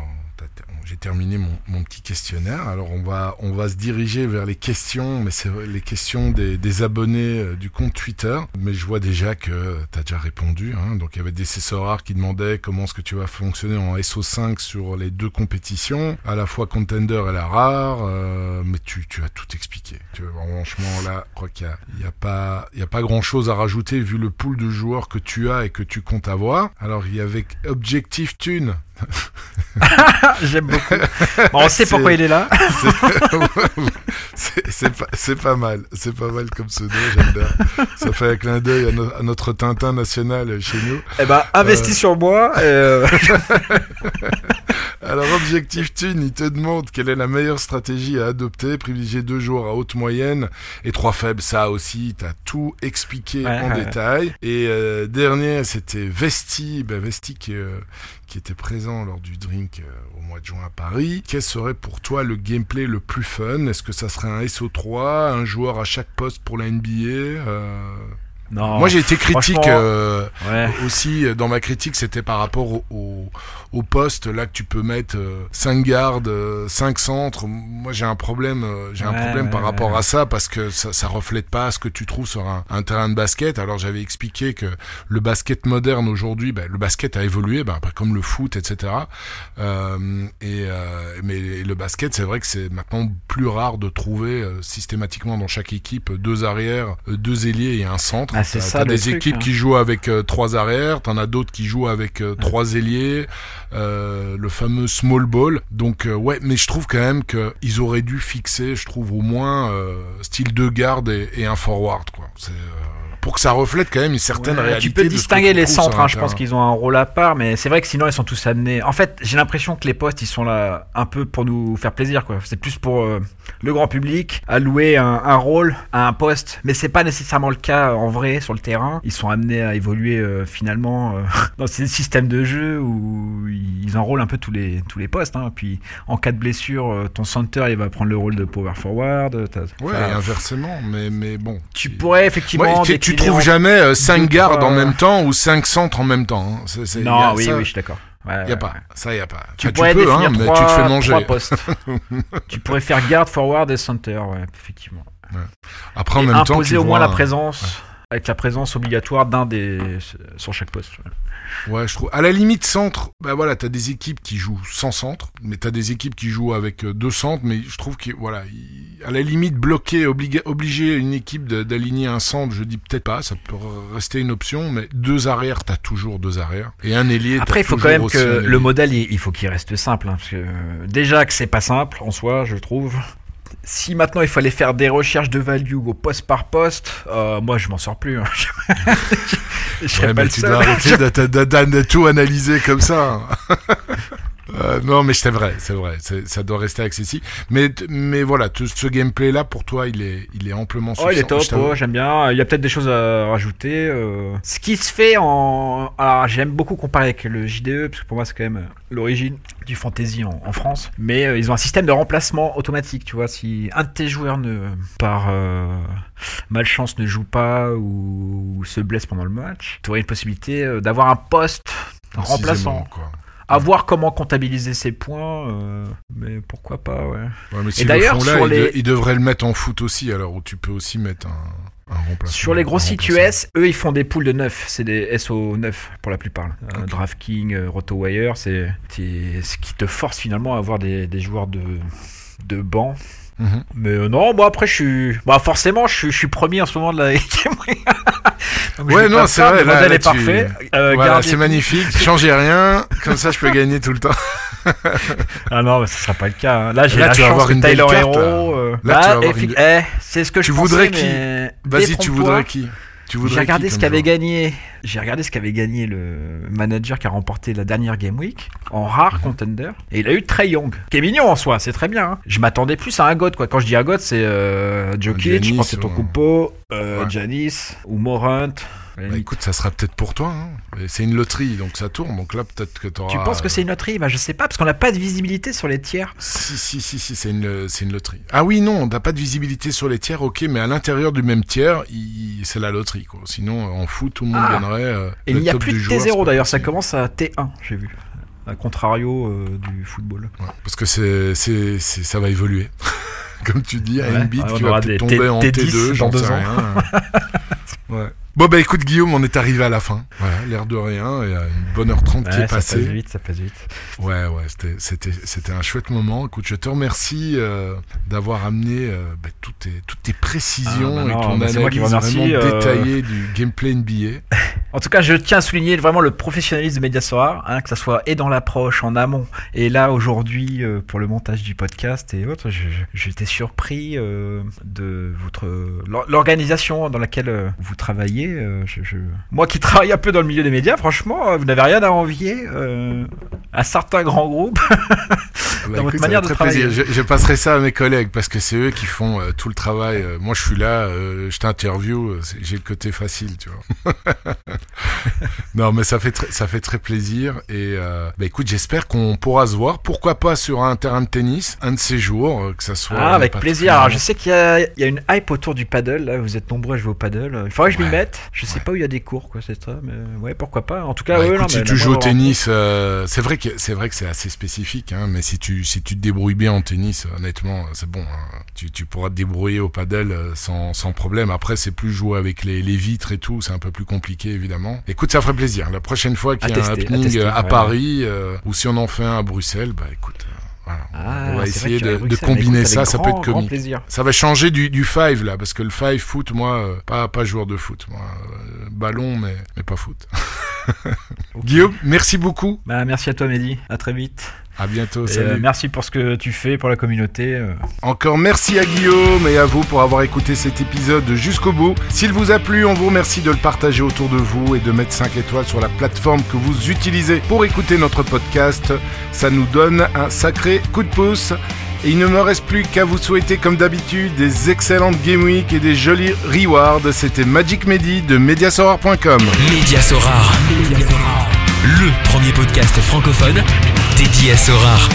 j'ai terminé mon, petit questionnaire. Alors on va, on va se diriger vers les questions, mais c'est les questions des, des abonnés euh, du compte Twitter. Mais je vois déjà que tu as déjà répondu. hein. Donc il y avait des rares qui demandaient comment est-ce que tu vas fonctionner en SO5 sur les deux compétitions, à la fois Contender et la rare. euh, mais tu, tu as tout expliqué. Tu vois, franchement là, je crois qu'il n'y a, a pas, il y a pas grand chose à rajouter vu le pool de joueurs que tu as et que tu comptes avoir. Alors il y avait Objectif Thune. J'aime beaucoup. Bon, on sait pourquoi il est là. C'est pas, mal, c'est pas mal comme j'aime bien. Ça fait un clin d'œil à, no- à notre Tintin national chez nous. Eh ben, investis sur moi. euh, Alors, Objectif Thune, il te demande quelle est la meilleure stratégie à adopter, privilégier deux joueurs à haute moyenne et trois faibles. Ça aussi, t'as tout expliqué Ouais, en ouais. détail. Et euh, dernier, c'était Vesti, ben Vesti qui, euh, qui était présent lors du drink euh, au mois de juin à Paris. Quel serait pour toi le gameplay le plus fun? Est-ce que ça serait un SO3, un joueur à chaque poste pour la NBA euh, Non. Moi, j'ai été critique. euh, Ouais. aussi euh, dans ma critique c'était par rapport au, au, au poste là que tu peux mettre 5 gardes 5 centres moi j'ai un problème euh, j'ai un problème ouais, par rapport à ça parce que ça, ça reflète pas ce que tu trouves sur un, un terrain de basket alors j'avais expliqué que le basket moderne aujourd'hui ben, le basket a évolué pas comme le foot etc euh, et euh, mais le basket c'est vrai que c'est maintenant plus rare de trouver euh, systématiquement dans chaque équipe deux arrières euh, deux ailiers et un centre Ah, c'est ça, le des truc, équipes hein. qui jouent avec euh, trois arrières, t'en as d'autres qui jouent avec euh, trois ailiers, euh, le fameux small ball. Donc euh, ouais, mais je trouve quand même que ils auraient dû fixer, je trouve au moins euh, style deux gardes et, et un forward quoi. C'est euh, pour que ça reflète quand même une certaine Ouais, réalité. tu peux de distinguer les centres, hein, je pense qu'ils ont un rôle à part, mais c'est vrai que sinon ils sont tous amenés. En fait, j'ai l'impression que les postes ils sont là un peu pour nous faire plaisir, quoi. C'est plus pour euh, le grand public allouer un, un rôle à un poste, mais c'est pas nécessairement le cas en vrai sur le terrain. Ils sont amenés à évoluer euh, finalement euh, dans ces systèmes de jeu où ils enrôlent un peu tous les tous les postes. Hein. Puis en cas de blessure, ton center il va prendre le rôle de power forward. Ouais, inversement, mais mais bon. tu pourrais effectivement. Ouais, tu, tu trouves en- jamais 5 deux, gardes en même temps ou 5 centres en même temps. hein. C'est- c'est- y a Non, oui, ça, oui, je suis d'accord. Ouais, Y a ouais, pas, ouais. ça y a pas. Tu Enfin, pourrais peux, hein, mais tu te fais manger. tu pourrais faire guard, forward et center, ouais, effectivement. Après en et même temps, imposer tu au moins vois la un- présence, avec la présence obligatoire d'un des sur chaque poste. ouais. Je trouve. À la limite, centre, bah voilà, t'as des équipes qui jouent sans centre, mais t'as des équipes qui jouent avec euh, deux centres, mais je trouve que, voilà, il- à la limite, bloquer, obliger une équipe d'aligner un centre, je dis peut-être pas, ça peut rester une option, mais deux arrières, t'as toujours deux arrières. Et un ailier, Après, il faut quand même que le modèle, il, faut qu'il reste simple, hein, parce que déjà que c'est pas simple en soi, je trouve. Si maintenant il fallait faire des recherches de value au poste par poste, euh, moi je m'en sors plus. hein. je serais Ouais, pas mais le tu seul. dois arrêter de, de- de- de tout analyser comme ça. Euh, non, mais c'est vrai, c'est vrai, ça doit rester accessible. Mais, mais voilà, ce gameplay-là, pour toi, il est, il est amplement Oh, il est suffisant. top, j'aime bien. Il y a peut-être des choses à rajouter. euh. Ce qui se fait en. Alors, j'aime beaucoup comparer avec le JDE, parce que pour moi, c'est quand même euh, l'origine du fantasy en, en France. Mais euh, ils ont un système de remplacement automatique, tu vois. Si un de tes joueurs, ne, par malchance, ne joue pas ou, ou se blesse pendant le match, tu aurais une possibilité d'avoir un poste remplaçant. Quoi. À voir comment comptabiliser ses points, euh, mais pourquoi pas, ouais. Ouais, mais s'ils d'ailleurs, le là, les- le mettre en foot aussi, alors où tu peux aussi mettre un, un remplaçant. Sur les gros sites. US, eux, ils font des poules de 9. C'est des SO 9 pour la plupart. Euh, Ok. DraftKings, euh, RotoWire, c'est c'est ce qui te force finalement à avoir des, des joueurs de, de banc. Mhm. Mais euh, non, bon après je suis, bah forcément je suis, je suis premier en ce moment de la Donc, Ouais, non, c'est vrai, Le modèle là, est tu- parfait. Euh, Voilà, c'est magnifique. Changez rien, comme ça je peux gagner tout le temps. Ah non, mais ce sera pas le cas. hein. Là j'ai la tu vas chance avoir que une Tyler là. Hero. euh, Là, tu vas avoir une- eh, c'est ce que Tu je voudrais pensais, qui mais Vas-y, tu voudrais qui J'ai regardé ce qu'avait gagné. J'ai regardé ce qu'avait gagné le manager qui a remporté la dernière Game Week en rare contender. Et il a eu Trey Young, qui est mignon en soi, c'est très bien. hein. Je m'attendais plus à un God quoi. Quand je dis un God, c'est euh, Jokic, Giannis, je pense que c'est ou- Tokupo, euh, Ouais. Giannis ou Morant. Bah, écoute, ça sera peut-être pour toi. hein. C'est une loterie, donc ça tourne. Donc là, peut-être que t'auras. tu penses que c'est une loterie? Bah je sais pas parce qu'on n'a pas de visibilité sur les tiers. Si, si, si, si, c'est une, une loterie. Ah oui, non, on n'a pas de visibilité sur les tiers, ok, mais à l'intérieur du même tiers, c'est la loterie, quoi. Sinon, en foot, tout le monde Ah. gagnerait. euh, Et il n'y a plus de joueur, c'est T0 pas d'ailleurs, ça commence à T1, j'ai vu. À contrario euh, du football. Ouais, parce que c'est, ça va évoluer. Comme tu dis, à Ouais, une bite ouais, on qui va tomber en T- T2 T10 j'en sais rien. ouais. Bon, bah écoute, Guillaume, on est arrivé à la fin. Voilà, l'air de rien, il y a une bonne heure trente qui Ouais, est ça passe passée. vite, ça passe vite. Ouais, ouais, c'était, un chouette moment. Écoute, je te remercie euh, d'avoir amené euh, bah, toutes, tes, toutes tes précisions Ah, bah et ton bah, qui analyse remercie, vraiment euh. détaillée du gameplay NBA. En tout cas, je tiens à souligner vraiment le professionnalisme de Mediasoir, hein, que ça soit et dans l'approche, en amont, et là aujourd'hui pour le montage du podcast et autres, j'étais surpris de votre l'or- l'organisation dans laquelle vous travaillez. Euh, je- je- Moi qui travaille un peu dans le milieu des médias, franchement, euh, vous n'avez rien à envier euh, à certains grands groupes. Bah, Dans votre écoute, manière de travailler. Je, je passerai ça à mes collègues parce que c'est eux qui font euh, tout le travail. Moi, je suis là, je t'interview, j'ai le côté facile, tu vois. non, mais ça fait très, ça fait très plaisir. Et bah, écoute, j'espère qu'on pourra se voir. Pourquoi pas sur un terrain de tennis, un de ces jours, que ça soit. Ah, avec plaisir. Alors, je sais qu'il y, y a une hype autour du paddle. Là, vous êtes nombreux à jouer au paddle. Il faudrait que je m'y mette. Je sais Ouais. pas où il y a des cours, quoi, c'est ça. Mais ouais, pourquoi pas. En tout cas, Bah, ouais, écoute, non, si tu joues au moindre tennis, euh, c'est vrai que c'est vrai que c'est assez spécifique, hein, mais si tu si tu te débrouilles bien en tennis, honnêtement, c'est bon. hein. Tu, tu pourras te débrouiller au paddle euh, sans, sans problème. Après, c'est plus jouer avec les, les vitres et tout, c'est un peu plus compliqué évidemment. Écoute, ça ferait plaisir. La prochaine fois qu'il y a un à happening tester, euh, à. Paris euh, ou si on en fait un à Bruxelles, bah écoute, voilà, Ah, on va essayer de, combiner ça. Ça peut être comique. Ça va changer du, du five là, parce que le five foot, moi, euh, pas pas joueur de foot, moi, euh, ballon mais mais pas foot. Guillaume, merci beaucoup. Bah, merci à toi, Mehdi. À très vite. À bientôt. Salut. euh, merci pour ce que tu fais pour la communauté. euh. Encore merci à Guillaume et à vous pour avoir écouté cet épisode jusqu'au bout. S'il vous a plu, on vous remercie de le partager autour de vous et de mettre 5 étoiles sur la plateforme que vous utilisez pour écouter notre podcast. Ça nous donne un sacré coup de pouce. Et il ne me reste plus qu'à vous souhaiter comme d'habitude des excellentes Game Week et des jolis rewards. C'était Magic Mehdi de Mediasorar.com. Média Sorare. Le premier podcast francophone dédié à Sorare.